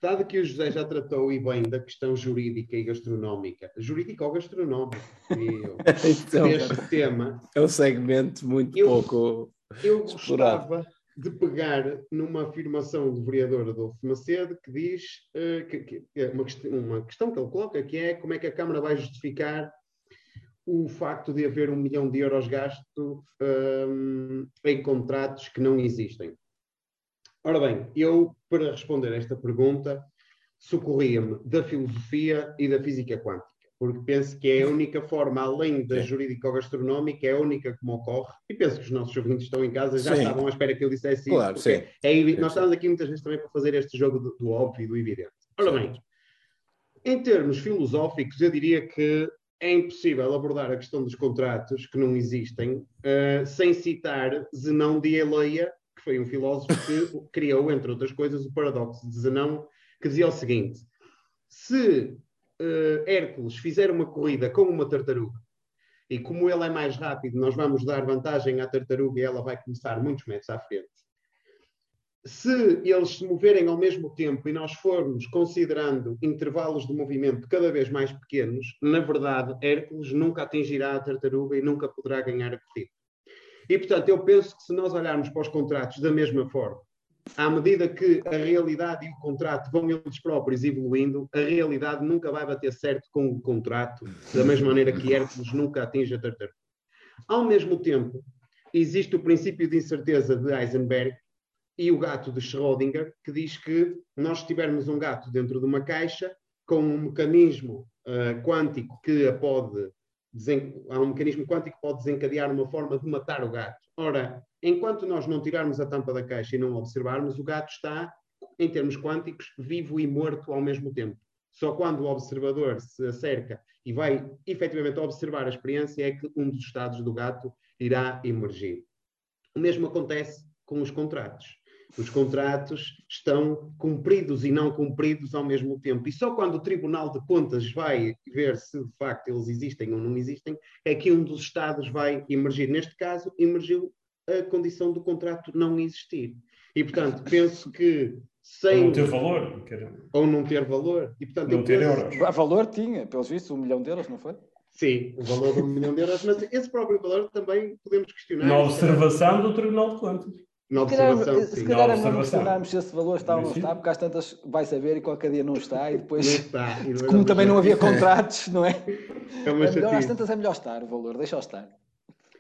Dado que o José já tratou e bem da questão jurídica e gastronómica, jurídica ou gastronómica, então, deste tema. É um segmento muito eu, pouco. Eu gostava de pegar numa afirmação do vereador Adolfo Macedo que diz uh, que, que, é uma, uma questão que ele coloca, que é como é que a Câmara vai justificar o facto de haver um milhão de euros gasto um, em contratos que não existem. Ora bem, eu, para responder a esta pergunta, socorria-me da filosofia e da física quântica, porque penso que é a única forma, além da jurídico-gastronómica, é a única que me ocorre, e penso que os nossos ouvintes estão em casa já sim. estavam à espera que eu dissesse claro, isso. Sim. É, nós estamos aqui muitas vezes também para fazer este jogo do, do óbvio e do evidente. Ora bem, em termos filosóficos, eu diria que é impossível abordar a questão dos contratos que não existem uh, sem citar Zenão de Eleia que foi um filósofo que criou, entre outras coisas, o paradoxo de Zenão, que dizia o seguinte: se uh, Hércules fizer uma corrida com uma tartaruga, e como ele é mais rápido, nós vamos dar vantagem à tartaruga e ela vai começar muitos metros à frente. Se eles se moverem ao mesmo tempo e nós formos considerando intervalos de movimento cada vez mais pequenos, na verdade, Hércules nunca atingirá a tartaruga e nunca poderá ganhar a corrida. E, portanto, eu penso que se nós olharmos para os contratos da mesma forma, à medida que a realidade e o contrato vão eles próprios evoluindo, a realidade nunca vai bater certo com o contrato, da mesma maneira que Hércules nunca atinge a tartaruga. Ao mesmo tempo, existe o princípio de incerteza de Heisenberg e o gato de Schrödinger, que diz que nós tivermos um gato dentro de uma caixa com um mecanismo uh, quântico que a pode há um mecanismo quântico que pode desencadear uma forma de matar o gato. Ora, enquanto nós não tirarmos a tampa da caixa e não observarmos, o gato está, em termos quânticos, vivo e morto ao mesmo tempo. Só quando o observador se acerca e vai efetivamente observar a experiência é que um dos estados do gato irá emergir. O mesmo acontece com os contratos os contratos estão cumpridos e não cumpridos ao mesmo tempo. E só quando o Tribunal de Contas vai ver se de facto eles existem ou não existem, é que um dos Estados vai emergir. Neste caso, emergiu a condição do contrato não existir. E, portanto, penso que sem... Ou não ter valor. Ou não ter valor. E, portanto, não ter euros. Valor tinha, pelos vistos, um milhão de euros, não foi? Sim, o valor de um milhão de euros, mas esse próprio valor também podemos questionar. Na observação do Tribunal de Contas. Na observação, se calhar, se calhar não questionarmos se esse valor está ou não está, porque às tantas vai saber e qualquer dia não está, e depois, não está, e como também não havia contratos, não é? É, uma é melhor, às tantas é melhor estar o valor, deixa-o estar.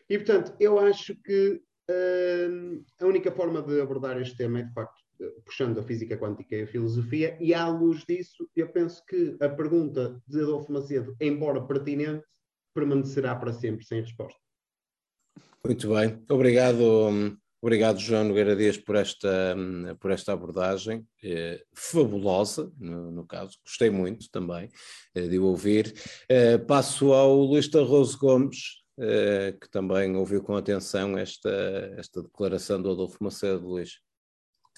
E portanto, eu acho que uh, a única forma de abordar este tema é de facto puxando a física quântica e a filosofia, e à luz disso, eu penso que a pergunta de Adolfo Macedo, embora pertinente, permanecerá para sempre sem resposta. Muito bem, obrigado, obrigado João Nogueira Dias por esta, por esta abordagem eh, fabulosa, no, no, caso, gostei muito também eh, de ouvir. Eh, passo ao Luís Tarroso Gomes, que também ouviu com atenção esta, esta declaração do Adolfo Macedo, Luís.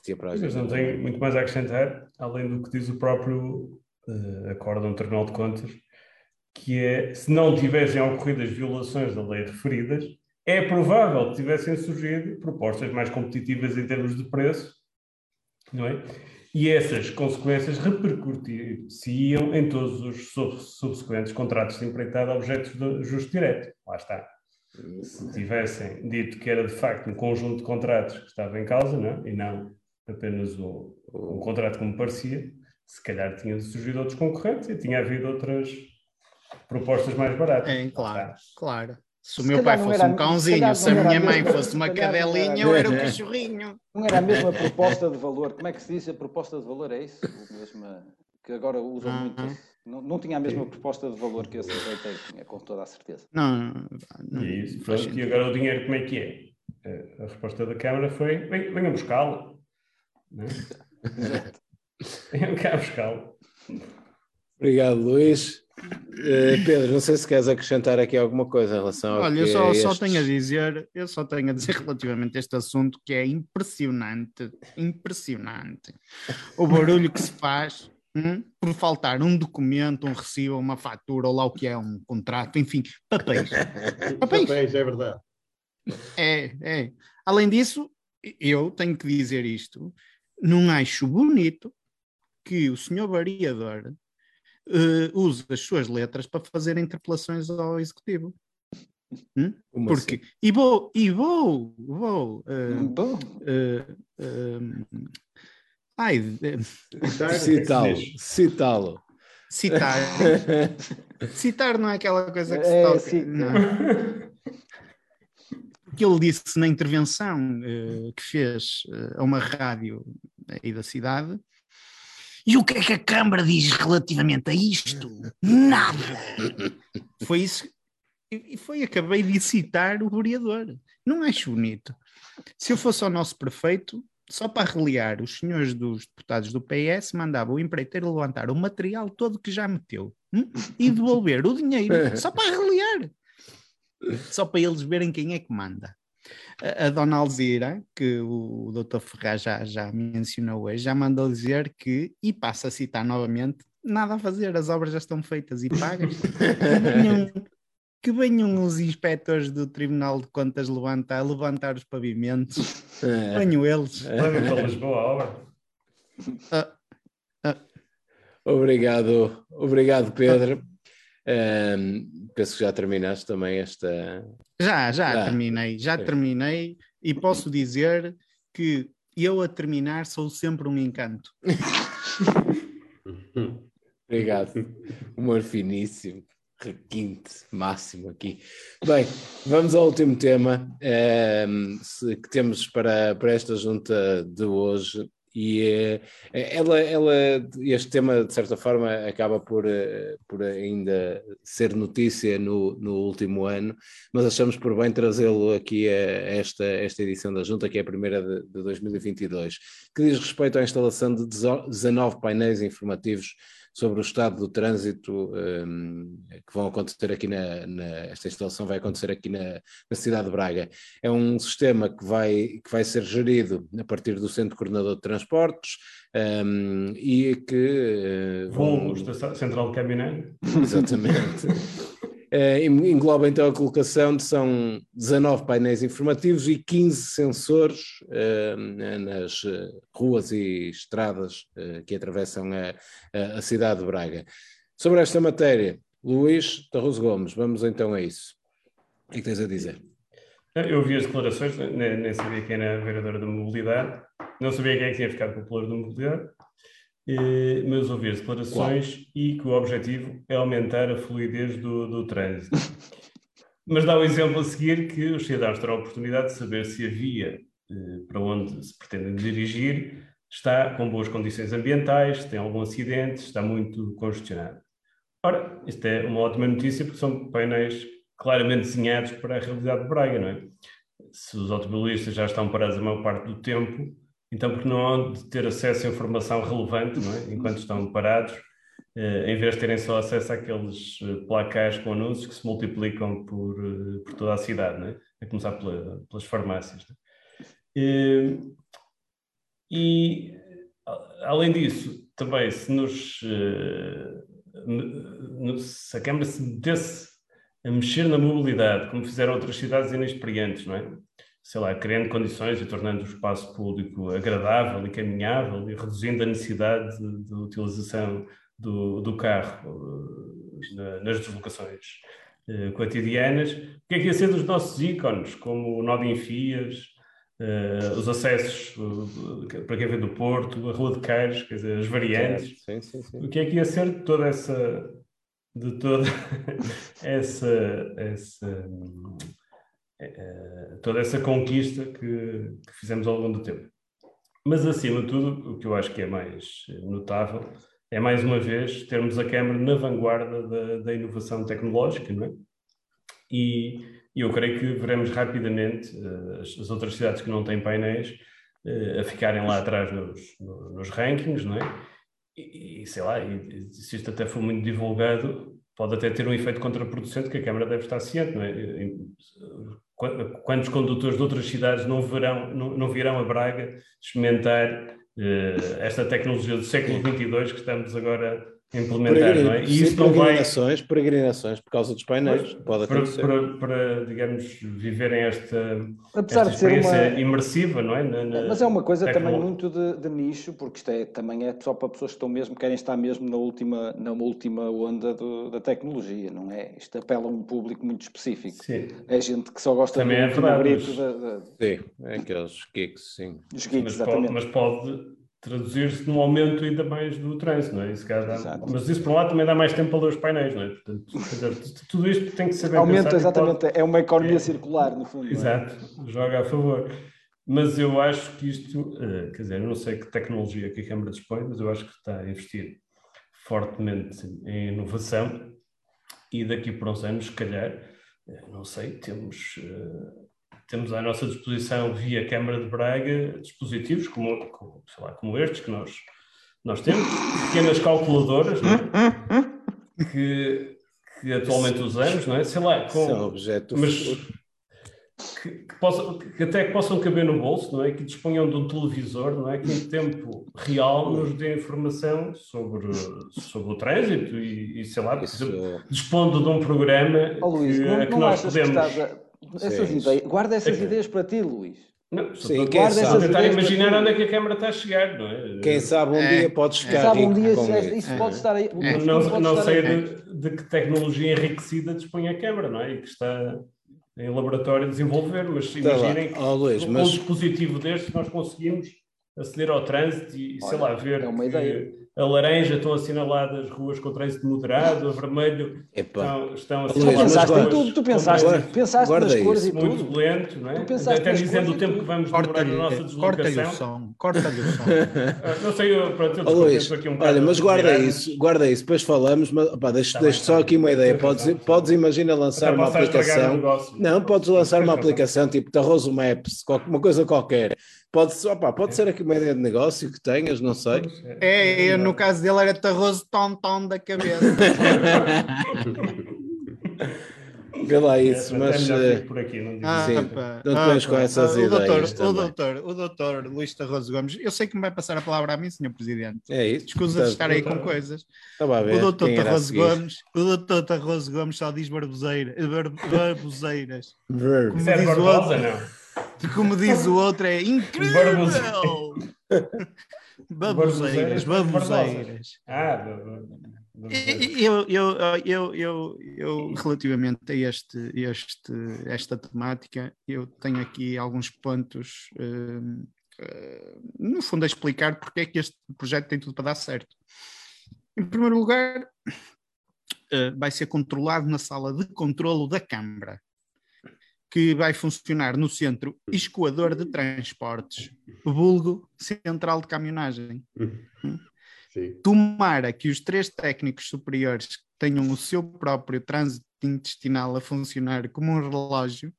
Que para Mas não tenho muito mais a acrescentar, além do que diz o próprio uh, acórdão do Tribunal de Contas, que é, se não tivessem ocorrido as violações da lei referidas, é provável que tivessem surgido propostas mais competitivas em termos de preço, não é? E essas consequências repercutiriam em todos os subsequentes contratos de empreitada objetos de justo direto. Lá está. Se tivessem dito que era de facto um conjunto de contratos que estava em causa, não é? e não apenas o, o contrato como parecia, se calhar tinha surgido outros concorrentes e tinha havido outras propostas mais baratas. É, claro, claro. Se o meu pai fosse era, um cãozinho, se, se a minha mãe fosse uma cadelinha, eu era um cachorrinho. Não era a mesma proposta de valor. Como é que se diz a proposta de valor? É isso? Mesma, que agora usam uh -huh. muito. Não, não tinha a mesma proposta de valor que esse azeite tinha, com toda a certeza. Não, não. E, isso, e agora o dinheiro como é que é? A resposta da Câmara foi: venham buscá-lo. Né? Eu quero buscá-lo. Obrigado, Luís. Uh, Pedro, não sei se queres acrescentar aqui alguma coisa em relação Olha, eu só, só tenho a dizer, eu só tenho a dizer relativamente a este assunto que é impressionante, impressionante. O barulho que se faz hum, por faltar um documento, um recibo, uma fatura, ou lá o que é, um contrato, enfim, papéis. Papéis, papéis é verdade. É, é. Além disso, eu tenho que dizer isto não acho bonito que o senhor variador uh, use as suas letras para fazer interpelações ao executivo. Hum? Porque assim? e vou e vou vou uh, uh, ai citá-lo citá-lo citar citar não é aquela coisa que se é, toca não que ele disse na intervenção uh, que fez uh, a uma rádio aí da cidade. E o que é que a Câmara diz relativamente a isto? Nada! Foi isso. E foi, acabei de citar o vereador. Não acho bonito. Se eu fosse ao nosso prefeito, só para reliar os senhores dos deputados do PS, mandava o empreiteiro levantar o material todo que já meteu hum? e devolver o dinheiro, só para reliar só para eles verem quem é que manda. A, a Dona Alzira, que o, o Dr. Ferraz já, já mencionou hoje, já mandou dizer que, e passa a citar novamente, nada a fazer, as obras já estão feitas e pagas. que, venham, que venham os inspectores do Tribunal de Contas levantar, levantar os pavimentos, é. venham eles. É. Levem para Lisboa a obra. Ah, ah. Obrigado, obrigado Pedro. Um, penso que já terminaste também esta. Já, já, terminei, já terminei e posso dizer que eu a terminar sou sempre um encanto. Obrigado. Humor finíssimo, requinte máximo aqui. Bem, vamos ao último tema um, que temos para, para esta junta de hoje e eh, ela, ela, este tema, de certa forma, acaba por, eh, por ainda ser notícia no, no último ano, mas achamos por bem trazê-lo aqui a esta, esta edição da Junta, que é a primeira de, de 2022, que diz respeito à instalação de 19 painéis informativos sobre o estado do trânsito um, que vão acontecer aqui na, na, esta instalação vai acontecer aqui na, na, cidade de Braga. É um sistema que vai, que vai ser gerido a partir do Centro Coordenador de Transportes um, e que... Uh, vão... Central de Caminhão. Exatamente. Uh, engloba então a colocação de são 19 painéis informativos e 15 sensores uh, nas uh, ruas e estradas que atravessam a, a, cidade de Braga. Sobre esta matéria, Luís Tarroso Gomes, vamos então a isso. O que, é tens a dizer? Eu vi as declarações, nem, nem sabia quem era a vereadora da mobilidade, não sabia quem é tinha ficado popular da mobilidade, eh, mas ouvi as declarações Qual? e que o objetivo é aumentar a fluidez do, do trânsito. mas dá o exemplo a seguir que os cidadãos terão a oportunidade de saber se a via eh, para onde se pretendem dirigir está com boas condições ambientais, se tem algum acidente, está muito congestionado. Ora, isto é uma ótima notícia porque são painéis claramente desenhados para a realidade de Braga, não é? Se os automobilistas já estão parados a maior parte do tempo, então, porque não há de ter acesso a informação relevante, é? enquanto estão parados, eh, em vez de terem só acesso àqueles eh, placais com anúncios que se multiplicam por, eh, por toda a cidade, é? a começar pela, pelas farmácias. E, e, além disso, também, se, nos, se a Câmara se metesse a mexer na mobilidade, como fizeram outras cidades inexperientes, não é? Sei lá, criando condições e tornando o espaço público agradável e caminhável e reduzindo a necessidade de, utilização do, do carro uh, na, nas deslocações uh, cotidianas. O que é que ia ser dos nossos ícones, como o nó de enfias, uh, os acessos para quem vem do Porto, a Rua de Caires, quer dizer, as variantes. Sim, sim, sim. O que é que ia ser de toda essa de toda essa, essa eh, toda essa conquista que, que, fizemos ao longo do tempo. Mas, acima de tudo, o que eu acho que é mais notável é, mais uma vez, termos a Câmara na vanguarda da, da inovação tecnológica, não é? E, eu creio que veremos rapidamente uh, as, as, outras cidades que não têm painéis a ficarem lá atrás nos, nos rankings, não é? E, e sei lá, e, se isto até for muito divulgado, pode até ter um efeito contraproducente que a Câmara deve estar ciente, não é? Quantos condutores de outras cidades não, verão, não, não virão a Braga experimentar uh, esta tecnologia do século XXII que estamos agora implementar, não é? E isso não peregrinações, vai... peregrinações por causa dos painéis, pode acontecer. Para, para, para, digamos, viverem esta, Apesar esta experiência de ser uma... imersiva, não é? Na, na Mas é uma coisa também muito de, de, nicho, porque isto é, também é só para pessoas que estão mesmo, querem estar mesmo na última, na última onda do, da tecnologia, não é? Isto apela a um público muito específico. Sim. É gente que só gosta também do é mas... da, da... Sim, é aqueles geeks, sim. Os geeks, mas exatamente. Pode, mas pode traduzir-se num aumento ainda mais do trânsito, não é? Isso dá, mas isso, por um lado, também dá mais tempo para ler os painéis, não é? Portanto, dizer, tudo isto tem que ser bem Aumenta, exatamente, pode... é uma economia é, circular, no fundo. Exato, é? joga a favor. Mas eu acho que isto, eh, quer dizer, eu não sei que tecnologia que a Câmara dispõe, mas eu acho que está a investir fortemente em inovação e daqui por uns anos, se calhar, eh, não sei, temos eh, temos à nossa disposição via Câmara de Braga dispositivos como, como, lá, como estes que nós, nós temos, pequenas calculadoras é? que, que atualmente usamos, não é? Sei lá, com, São objetos mas que, que, possam, que até que possam caber no bolso, não é? Que disponham de um televisor, não é? Que em tempo real nos dê informação sobre, sobre o trânsito e, e sei lá, Isso... dispondo de um programa oh, Luís, que, não, que nós podemos... Essas sim. ideias, guarda essas é. ideias para ti, Luís. Não, Sim, quem sabe. tentar imaginar onde é que a câmara está a chegar, não é? Quem sabe um é. dia pode chegar. Quem sabe um dia isso, isso pode estar aí. É. Não, não, não sei de, de, que tecnologia enriquecida dispõe a câmara, não é? E que está em laboratório a desenvolver, mas tá imaginem que oh, Luís, com mas... um dispositivo deste nós conseguimos aceder ao trânsito e, Olha, sei lá, ver é uma ideia. a laranja estão assinaladas ruas com trânsito moderado, a vermelho estão, estão assinaladas tu pensaste, tu, tu pensaste, guarda, pensaste guarda nas cores e muito tudo. lento, não é? Até dizendo o tempo que vamos demorar na nossa deslocação. Corta-lhe o som, corta-lhe o som. Ah, não sei, eu, pronto, eu oh, Luís, aqui um olha, mas guarda isso, guarda isso, depois falamos, mas deixa, tá deixa só aqui uma ideia, podes, podes imaginar lançar uma aplicação, não, podes lançar uma aplicação tipo Tarroso Maps, uma coisa qualquer, Pode, opa, pode ser aqui uma ideia de negócio que tenhas, não sei. É, é no caso dele era tarroso tom tom da cabeça. Vê lá isso, é, mas. É por aqui, não digo. Ah, sim, não te vens com essas o ideias. Doutor, o, doutor, o doutor Luís Tarroso Gomes, eu sei que me vai passar a palavra a mim, senhor Presidente. É isso. Escusa de estar aí com coisas. O doutor Tarroso Gomes, o doutor Tarroso Gomes só diz barboseira, bar, barboseiras. Como diz, é o outro, não. como diz o outro, é incrível! Baboseiras, baboseiras. Ah, eu, eu, eu, eu, eu, relativamente a este, este, esta temática, eu tenho aqui alguns pontos, uh, uh, no fundo, a explicar porque é que este projeto tem tudo para dar certo. Em primeiro lugar, uh, vai ser controlado na sala de controlo da Câmara que vai funcionar no centro escoador de transportes, vulgo central de caminhonagem. Hum? Sim. Tomara que os três técnicos superiores tenham o seu próprio trânsito intestinal a funcionar como um relógio,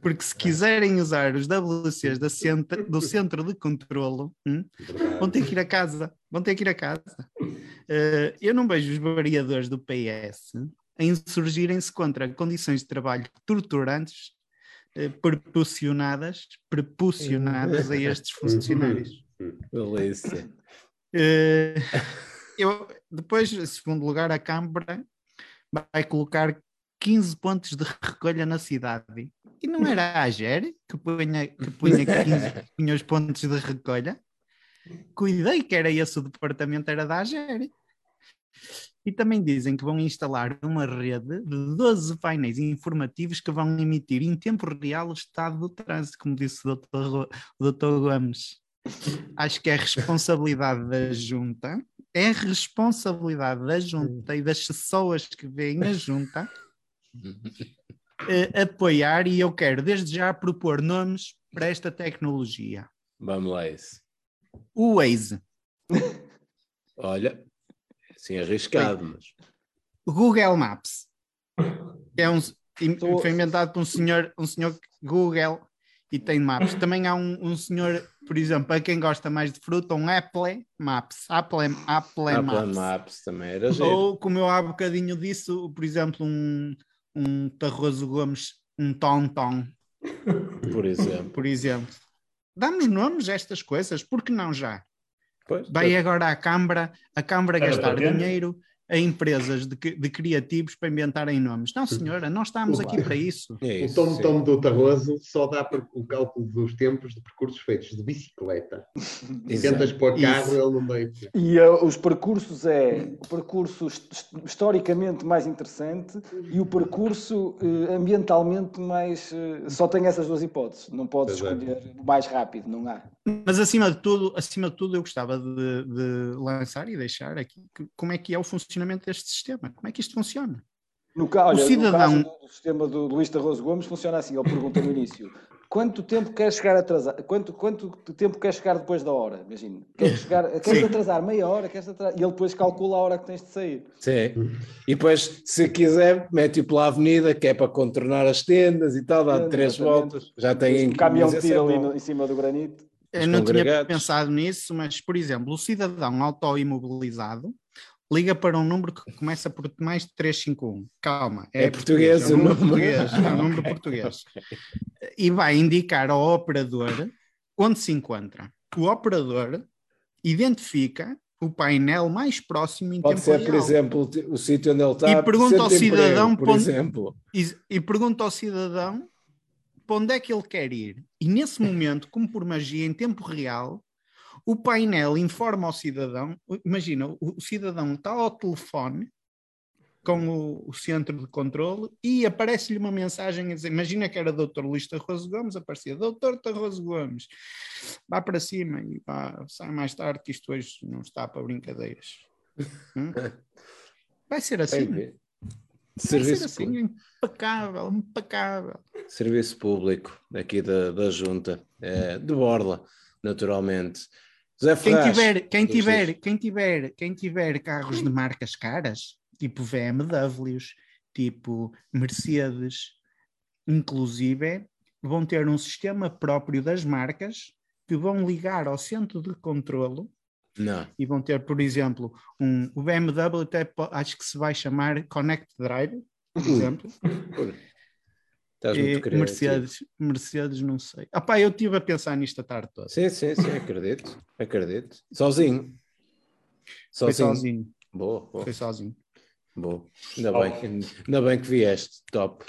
porque se quiserem usar os WCs da centro, do centro de controlo, hum, vão ter que ir a casa. Vão ter que ir a casa. Uh, eu não vejo os variadores do PS a insurgirem-se contra condições de trabalho torturantes eh, proporcionadas, proporcionadas a estes funcionários. Beleza. Uh, eu, depois, em segundo lugar, a Câmara vai colocar 15 pontos de recolha na cidade. E não era a AGER que punha, que punha, 15, punha os pontos de recolha? Cuidei que era esse o departamento, era da AGER. E também dizem que vão instalar uma rede de 12 painéis informativos que vão emitir em tempo real o estado do trânsito, como disse o Dr. O Dr. Gomes. Acho que é responsabilidade da junta, é responsabilidade da junta e das pessoas que veem a junta uh, apoiar e eu quero desde já propor nomes para esta tecnologia. Vamos lá, esse. O Waze. Olha, Sim, arriscado, mas. Google Maps. É um, foi inventado por um senhor, um senhor Google e tem maps. Também há um, um senhor, por exemplo, para quem gosta mais de fruta, um Apple Maps. Apple, Apple, Apple Maps. Maps também era giro. Ou, como eu há bocadinho disso, por exemplo, um, um Tarroso Gomes, um Tom Tom. Por exemplo. Por exemplo. Dá-nos nomes a estas coisas, por que não já? Pois, Vai pois. agora à Câmara, a Câmara gastar dinheiro a empresas de, de, criativos para inventarem nomes. Não, senhora, nós estamos aqui para isso. É isso o Tom Tom do Tarroso só dá o cálculo dos tempos de percursos feitos de bicicleta. Tentas pôr carro, ele não meio. E uh, os percursos é o percurso historicamente mais interessante e o percurso uh, ambientalmente mais. Uh, só tem essas duas hipóteses. Não podes escolher o mais rápido, não há. Mas acima de tudo, acima de tudo, eu gostava de, de lançar e deixar aqui que, como é que é o funcionamento deste sistema, como é que isto funciona. No, olha, o cidadão... no caso do sistema do Luís Tarroso Gomes funciona assim, ele pergunta no início, quanto tempo quer chegar atrasado? Quanto, quanto tempo quer chegar depois da hora? Imagina, queres, chegar, queres atrasar meia hora, queres atrasar... e ele depois calcula a hora que tens de sair. Sim, e depois, se quiser, mete-o pela avenida, que é para contornar as tendas e tal, dá três voltas, já tem... Um caminhão tira ali no, em cima do granito. Eu não tinha pensado nisso, mas, por exemplo, o cidadão auto-imobilizado liga para um número que começa por mais de 351. Calma. É, é português, é um número português. É um número português. E vai indicar ao operador onde se encontra. O operador identifica o painel mais próximo em Pode tempo ser, real. por exemplo, o sítio onde ele está. E pergunta ao cidadão, emprego, por exemplo. E, e pergunta ao cidadão para onde é que ele quer ir. E nesse momento, como por magia, em tempo real, o painel informa ao cidadão. Imagina, o, cidadão está ao telefone com o, o, centro de controle e aparece-lhe uma mensagem a dizer: Imagina que era Dr. Luís Tarroso Gomes, aparecia Dr. Tarroso Gomes, vá para cima e vá, sai mais tarde, que isto hoje não está para brincadeiras. Hum? Vai ser assim. Serviço assim, impecável, impecável. Serviço público aqui da, da junta, é, de borla, naturalmente. Zé Ferraz, quem tiver, quem tiver, quem tiver, quem tiver carros de marcas caras, tipo VMWs, tipo Mercedes, inclusive, vão ter um sistema próprio das marcas que vão ligar ao centro de controlo não. E vão ter, por exemplo, um, o BMW até acho que se vai chamar Connect Drive, por exemplo. Estás muito criativo. Mercedes, Mercedes, não sei. Ah pá, eu estive a pensar nisto a tarde toda. Sim, sim, sim, acredito. Acredito. Sozinho. Sozinho. Foi sozinho. Boa, boa. Foi sozinho. Boa. Ainda, oh. bem, ainda bem que vieste. Top.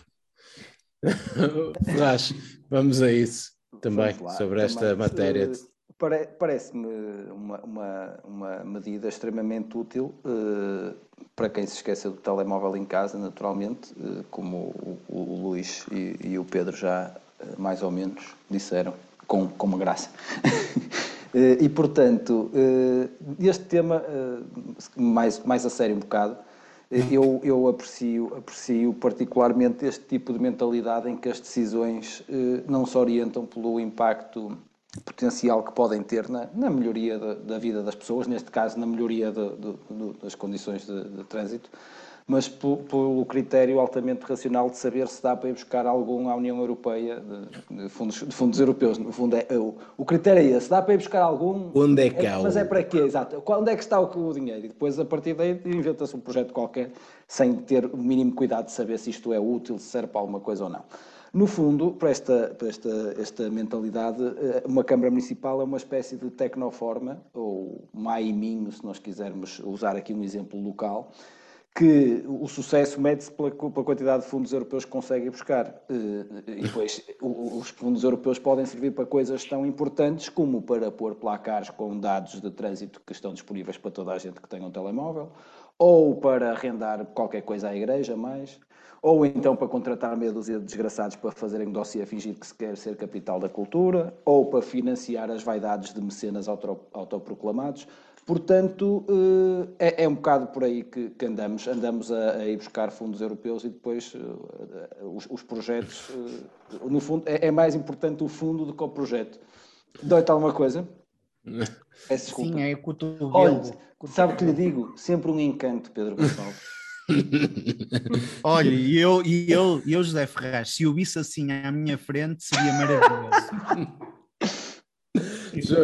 Mas vamos a isso também, sobre esta também, matéria. Parece-me uma, uma, uma, medida extremamente útil uh, para quem se esqueça do telemóvel em casa, naturalmente, uh, como o, o Luís e, e, o Pedro já uh, mais ou menos disseram, com, com uma graça. e portanto, este tema, mais, mais a sério um bocado, eu, eu aprecio, aprecio particularmente este tipo de mentalidade em que as decisões não se orientam pelo impacto potencial que podem ter na, na melhoria da, da, vida das pessoas, neste caso na melhoria de, de, de, das condições de, trânsito, mas pelo critério altamente racional de saber se dá para ir buscar algum à União Europeia de, fundos, fundos, europeus. No fundo, é, o, o, critério é esse: dá para ir buscar algum. Onde é que há? É, mas é para quê? Exato. Onde é que está o, o dinheiro? E depois, a partir daí, inventa-se um projeto qualquer sem ter o mínimo cuidado de saber se isto é útil, se serve para alguma coisa ou não. No fundo, para esta, para esta, esta mentalidade, eh, uma Câmara Municipal é uma espécie de tecnoforma, ou maiminho, se nós quisermos usar aqui um exemplo local, que o sucesso mede-se pela, pela, quantidade de fundos europeus que consegue buscar. Eh, e depois, os fundos europeus podem servir para coisas tão importantes como para pôr placares com dados de trânsito que estão disponíveis para toda a gente que tenha um telemóvel, ou para arrendar qualquer coisa à igreja mais, ou então para contratar meia dúzia de desgraçados para fazerem dossiê a fingir que se quer ser capital da cultura, ou para financiar as vaidades de mecenas autoproclamados. Portanto, eh, é, é um bocado por aí que, que andamos. Andamos a, a, ir buscar fundos europeus e depois uh, os, os, projetos. No fundo, é, é, mais importante o fundo do que o projeto. Dói-te alguma coisa? Peço desculpa. Sim, é o cotovelo. Olha, sabe o que lhe digo? Sempre um encanto, Pedro Gonçalves. Olha, e eu, e eu, eu, José Ferraz, se o visse assim à minha frente, seria maravilhoso. Isso,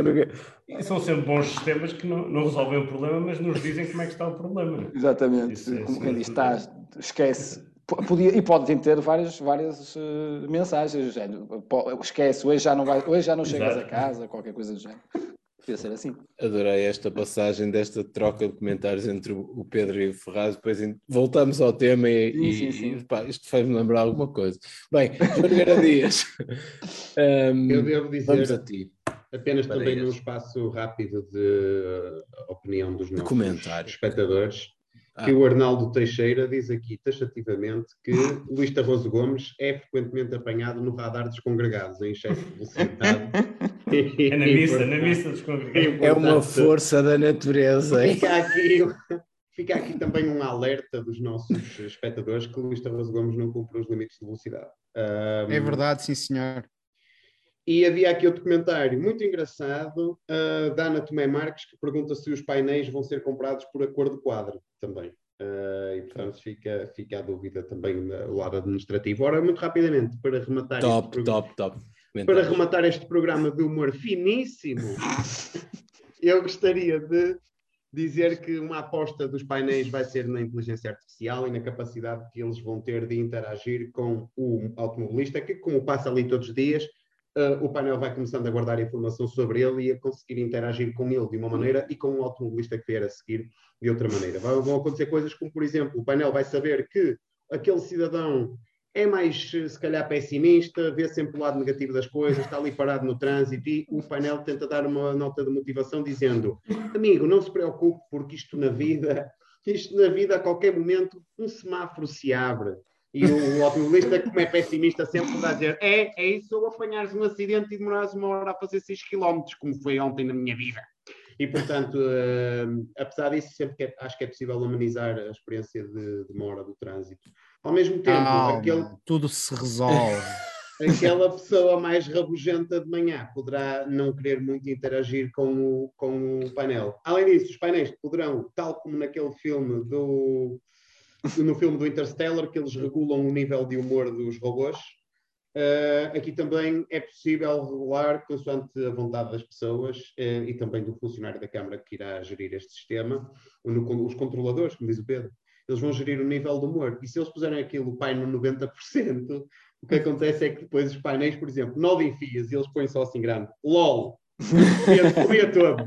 são sempre bons sistemas que não, não, resolvem o problema, mas nos dizem como é que está o problema. Exatamente. Isso, é como quem diz, está, esquece. Podia, e podem ter várias, várias uh, mensagens, género, esquece, hoje já não, vai, hoje já não chegas a casa, qualquer coisa do género. Ser assim. Adorei esta passagem desta troca de comentários entre o Pedro e o Ferraz. Depois voltamos ao tema e, sim, sim, sim. e pá, isto faz-me lembrar alguma coisa. Bem, João Dias. um, Eu devo dizer. Vamos a ti. Apenas Para também num espaço rápido de opinião dos nossos espectadores ah. que o Arnaldo Teixeira diz aqui taxativamente que Luís Tarroso Gomes é frequentemente apanhado no radar dos congregados em excesso de velocidade. é na missa, na missa dos congregados. É uma força da natureza. Fica aqui, fica aqui também um alerta dos nossos espectadores que Luís Tarroso Gomes não cumpre os limites de velocidade. Um, é verdade, sim senhor. E havia aqui outro comentário muito engraçado uh, da Ana Tomé Marques, que pergunta se os painéis vão ser comprados por acordo quadro também. Uh, e portanto fica, fica a dúvida também no lado administrativo. Ora, muito rapidamente, para rematar. Top, este top, top. Para rematar este programa de humor finíssimo, eu gostaria de dizer que uma aposta dos painéis vai ser na inteligência artificial e na capacidade que eles vão ter de interagir com o automobilista, que, como passa ali todos os dias, uh, o painel vai começando a guardar informação sobre ele e a conseguir interagir com ele de uma maneira e com o automobilista que vier a seguir de outra maneira. Vão acontecer coisas como, por exemplo, o painel vai saber que aquele cidadão é mais, se calhar, pessimista, vê sempre o lado negativo das coisas, está ali parado no trânsito e o painel tenta dar uma nota de motivação dizendo: Amigo, não se preocupe, porque isto na vida, isto na vida, a qualquer momento, um semáforo se abre. E o automobilista, como é pessimista, sempre vai dizer: é, é isso, ou apanhares um acidente e demorares uma hora a fazer 6 km, como foi ontem na minha vida. E, portanto, uh, apesar disso, sempre que é, acho que é possível amenizar a experiência de demora do trânsito. Ao mesmo tempo, aquele... tudo se resolve. aquela pessoa mais rabugenta de manhã poderá não querer muito interagir com o, com o painel. Além disso, os painéis poderão, tal como naquele filme do no filme do Interstellar, que eles regulam o nível de humor dos robôs. Uh, aqui também é possível regular consoante a vontade das pessoas uh, e também do funcionário da Câmara que irá gerir este sistema, no, os controladores, como diz o Pedro. eles vão gerir o nível de humor. E se eles puserem aquilo, pai, no 90%, o que acontece é que depois os painéis, por exemplo, nove enfias e eles põem só assim grande. LOL! O dia todo.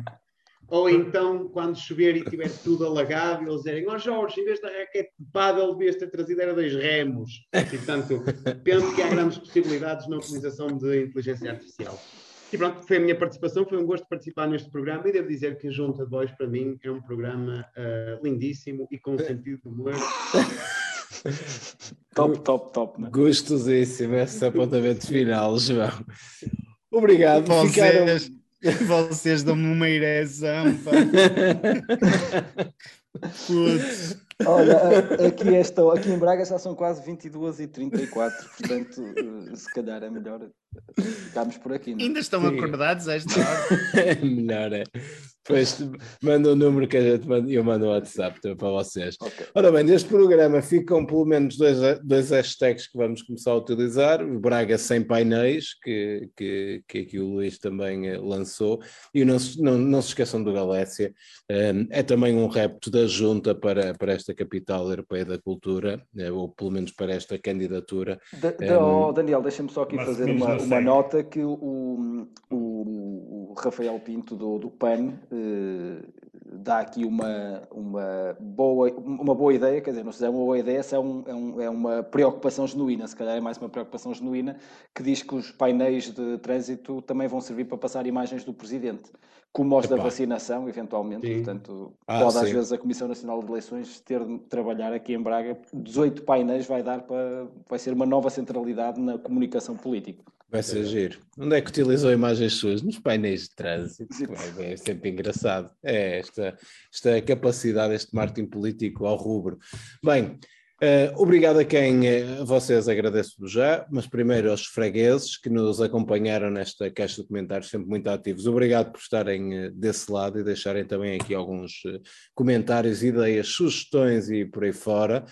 Ou então, quando chover e tiver tudo alagado, eles dizerem: Ó oh, Jorge, em vez da raquete de pádel, devias ter trazido era dois remos. E, portanto, penso que há grandes possibilidades na utilização de inteligência artificial. E pronto, foi a minha participação, foi um gosto participar neste programa e devo dizer que a Junta de Voz, para mim, é um programa uh, lindíssimo e com sentido de humor. top, top, top. Né? Gostosíssimo esse apontamento final, João. Obrigado. Vocês, Ficaram... vocês dão-me uma ereção. Putz. Olha, aqui, esta, aqui em Braga já são quase 22 e 34 portanto, eh, se calhar é melhor ficarmos por aqui. Não? É? Ainda estão Sim. acordados a esta hora? é melhor, é. Depois manda o número que a gente manda, eu mando o WhatsApp para vocês. Okay. Ora bem, neste programa ficam pelo menos dois, dois hashtags que vamos começar a utilizar: o Braga sem painéis, que, que, que aqui o Luís também eh, lançou, e não, não, não se esqueçam do Galécia, um, é também um repto da junta para, para esta capital europeia da cultura, eh, ou pelo menos para esta candidatura. Da, da, um, oh, Daniel, deixa-me só aqui fazer uma, uma nota que o, o, o Rafael Pinto do, do PAN eh, dá aqui uma, uma, boa, uma boa ideia, quer dizer, não sei se é uma boa ideia, se é, um, é, um, é, uma preocupação genuína, se calhar é mais uma preocupação genuína, que diz que os painéis de trânsito também vão servir para passar imagens do Presidente, como os Epá. da vacinação, eventualmente, sim. portanto, ah, pode sim. às vezes a Comissão Nacional de Eleições ter de trabalhar aqui em Braga, 18 painéis vai dar para, vai ser uma nova centralidade na comunicação política. Vai ser giro. Onde é que utilizou imagens suas? Nos painéis de trânsito. É, é sempre engraçado. É esta, esta capacidade, este marketing político ao rubro. Bem, uh, obrigado a quem uh, vocês agradeço já, mas primeiro aos fregueses que nos acompanharam nesta caixa de comentários, sempre muito ativos. Obrigado por estarem uh, desse lado e deixarem também aqui alguns comentários, ideias, sugestões e por aí fora.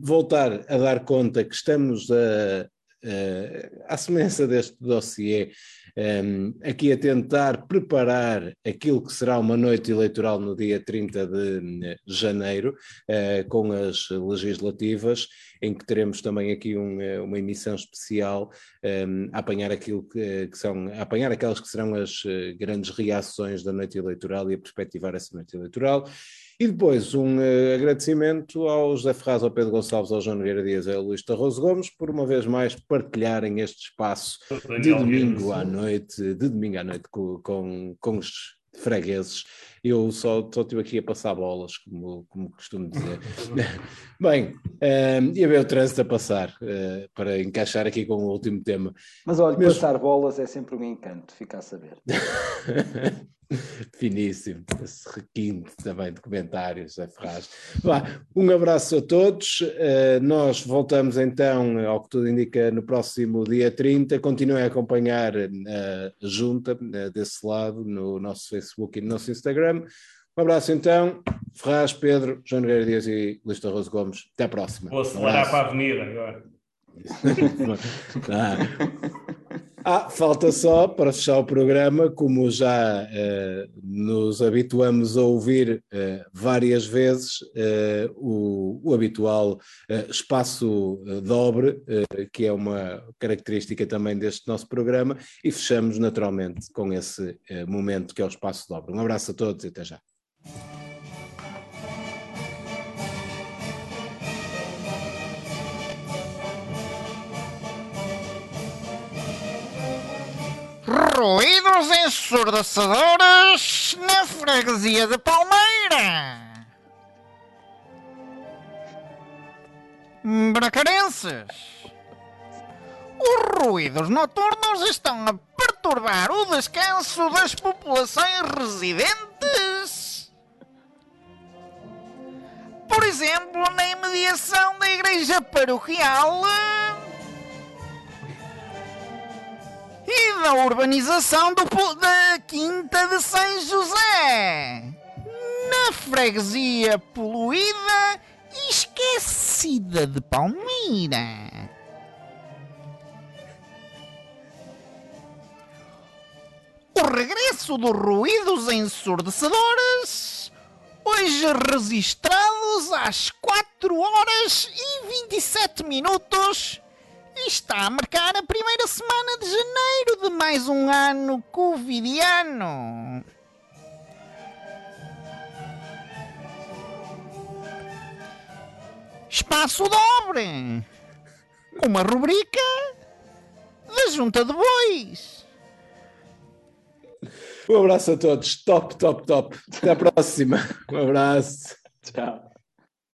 voltar a dar conta que estamos a uh, à semelhança deste dossiê, um, ehm, aqui a tentar preparar aquilo que será uma noite eleitoral no dia 30 de eh, janeiro, uh, com as legislativas, em que teremos também aqui um, uma emissão especial um, ehm, a apanhar aquilo que, que, são, apanhar aquelas que serão as grandes reações da noite eleitoral e a perspectivar essa noite eleitoral. E depois um uh, agradecimento ao José Ferraz, ao Pedro Gonçalves, ao João Nogueira Dias e ao Luís Tarroso Gomes por uma vez mais partilharem este espaço de domingo à noite, de domingo à noite com, com, com os fregueses. Eu só, só estive aqui a passar bolas, como, como costumo dizer. Bem, um, ehm, e a ver o trânsito a passar, uh, para encaixar aqui com o último tema. Mas olha, passar bolas é sempre um encanto, fica a saber. Finíssimo, esse requinte também de comentários, é Ferraz. Um abraço a todos. Uh, nós voltamos então, ao que tudo indica, no próximo dia 30. Continuem a acompanhar a junta uh, desse lado no nosso Facebook e no nosso Instagram. Um abraço então, Ferraz, Pedro, João Nogueira Dias e Luís Tarroso Gomes. Até a próxima. Vou acelerar um para a avenida agora. ah. Ah, falta só, para fechar o programa, como já uh, nos habituamos a ouvir uh, várias vezes, uh, o, o, habitual espaço dobre, que é uma característica também deste nosso programa, e fechamos naturalmente com esse momento que é o espaço dobre. Um abraço a todos e até já. Ruídos ensurdecedores na freguesia de Palmeira. Bracarenses, os ruídos noturnos estão a perturbar o descanso das populações residentes. Por exemplo, na imediação da igreja paroquial e da urbanização do, da Quinta de São José. Na freguesia poluída e esquecida de Palmeira. O regresso dos ruídos ensurdecedores, Hoje registrados às 4 horas e 27 minutos. E está a marcar a primeira semana de janeiro de mais um ano covidiano. Espaço dobre. Uma rubrica da Junta de Bois. Um abraço a todos. Top, top, top. Até a próxima. Um abraço. Tchau.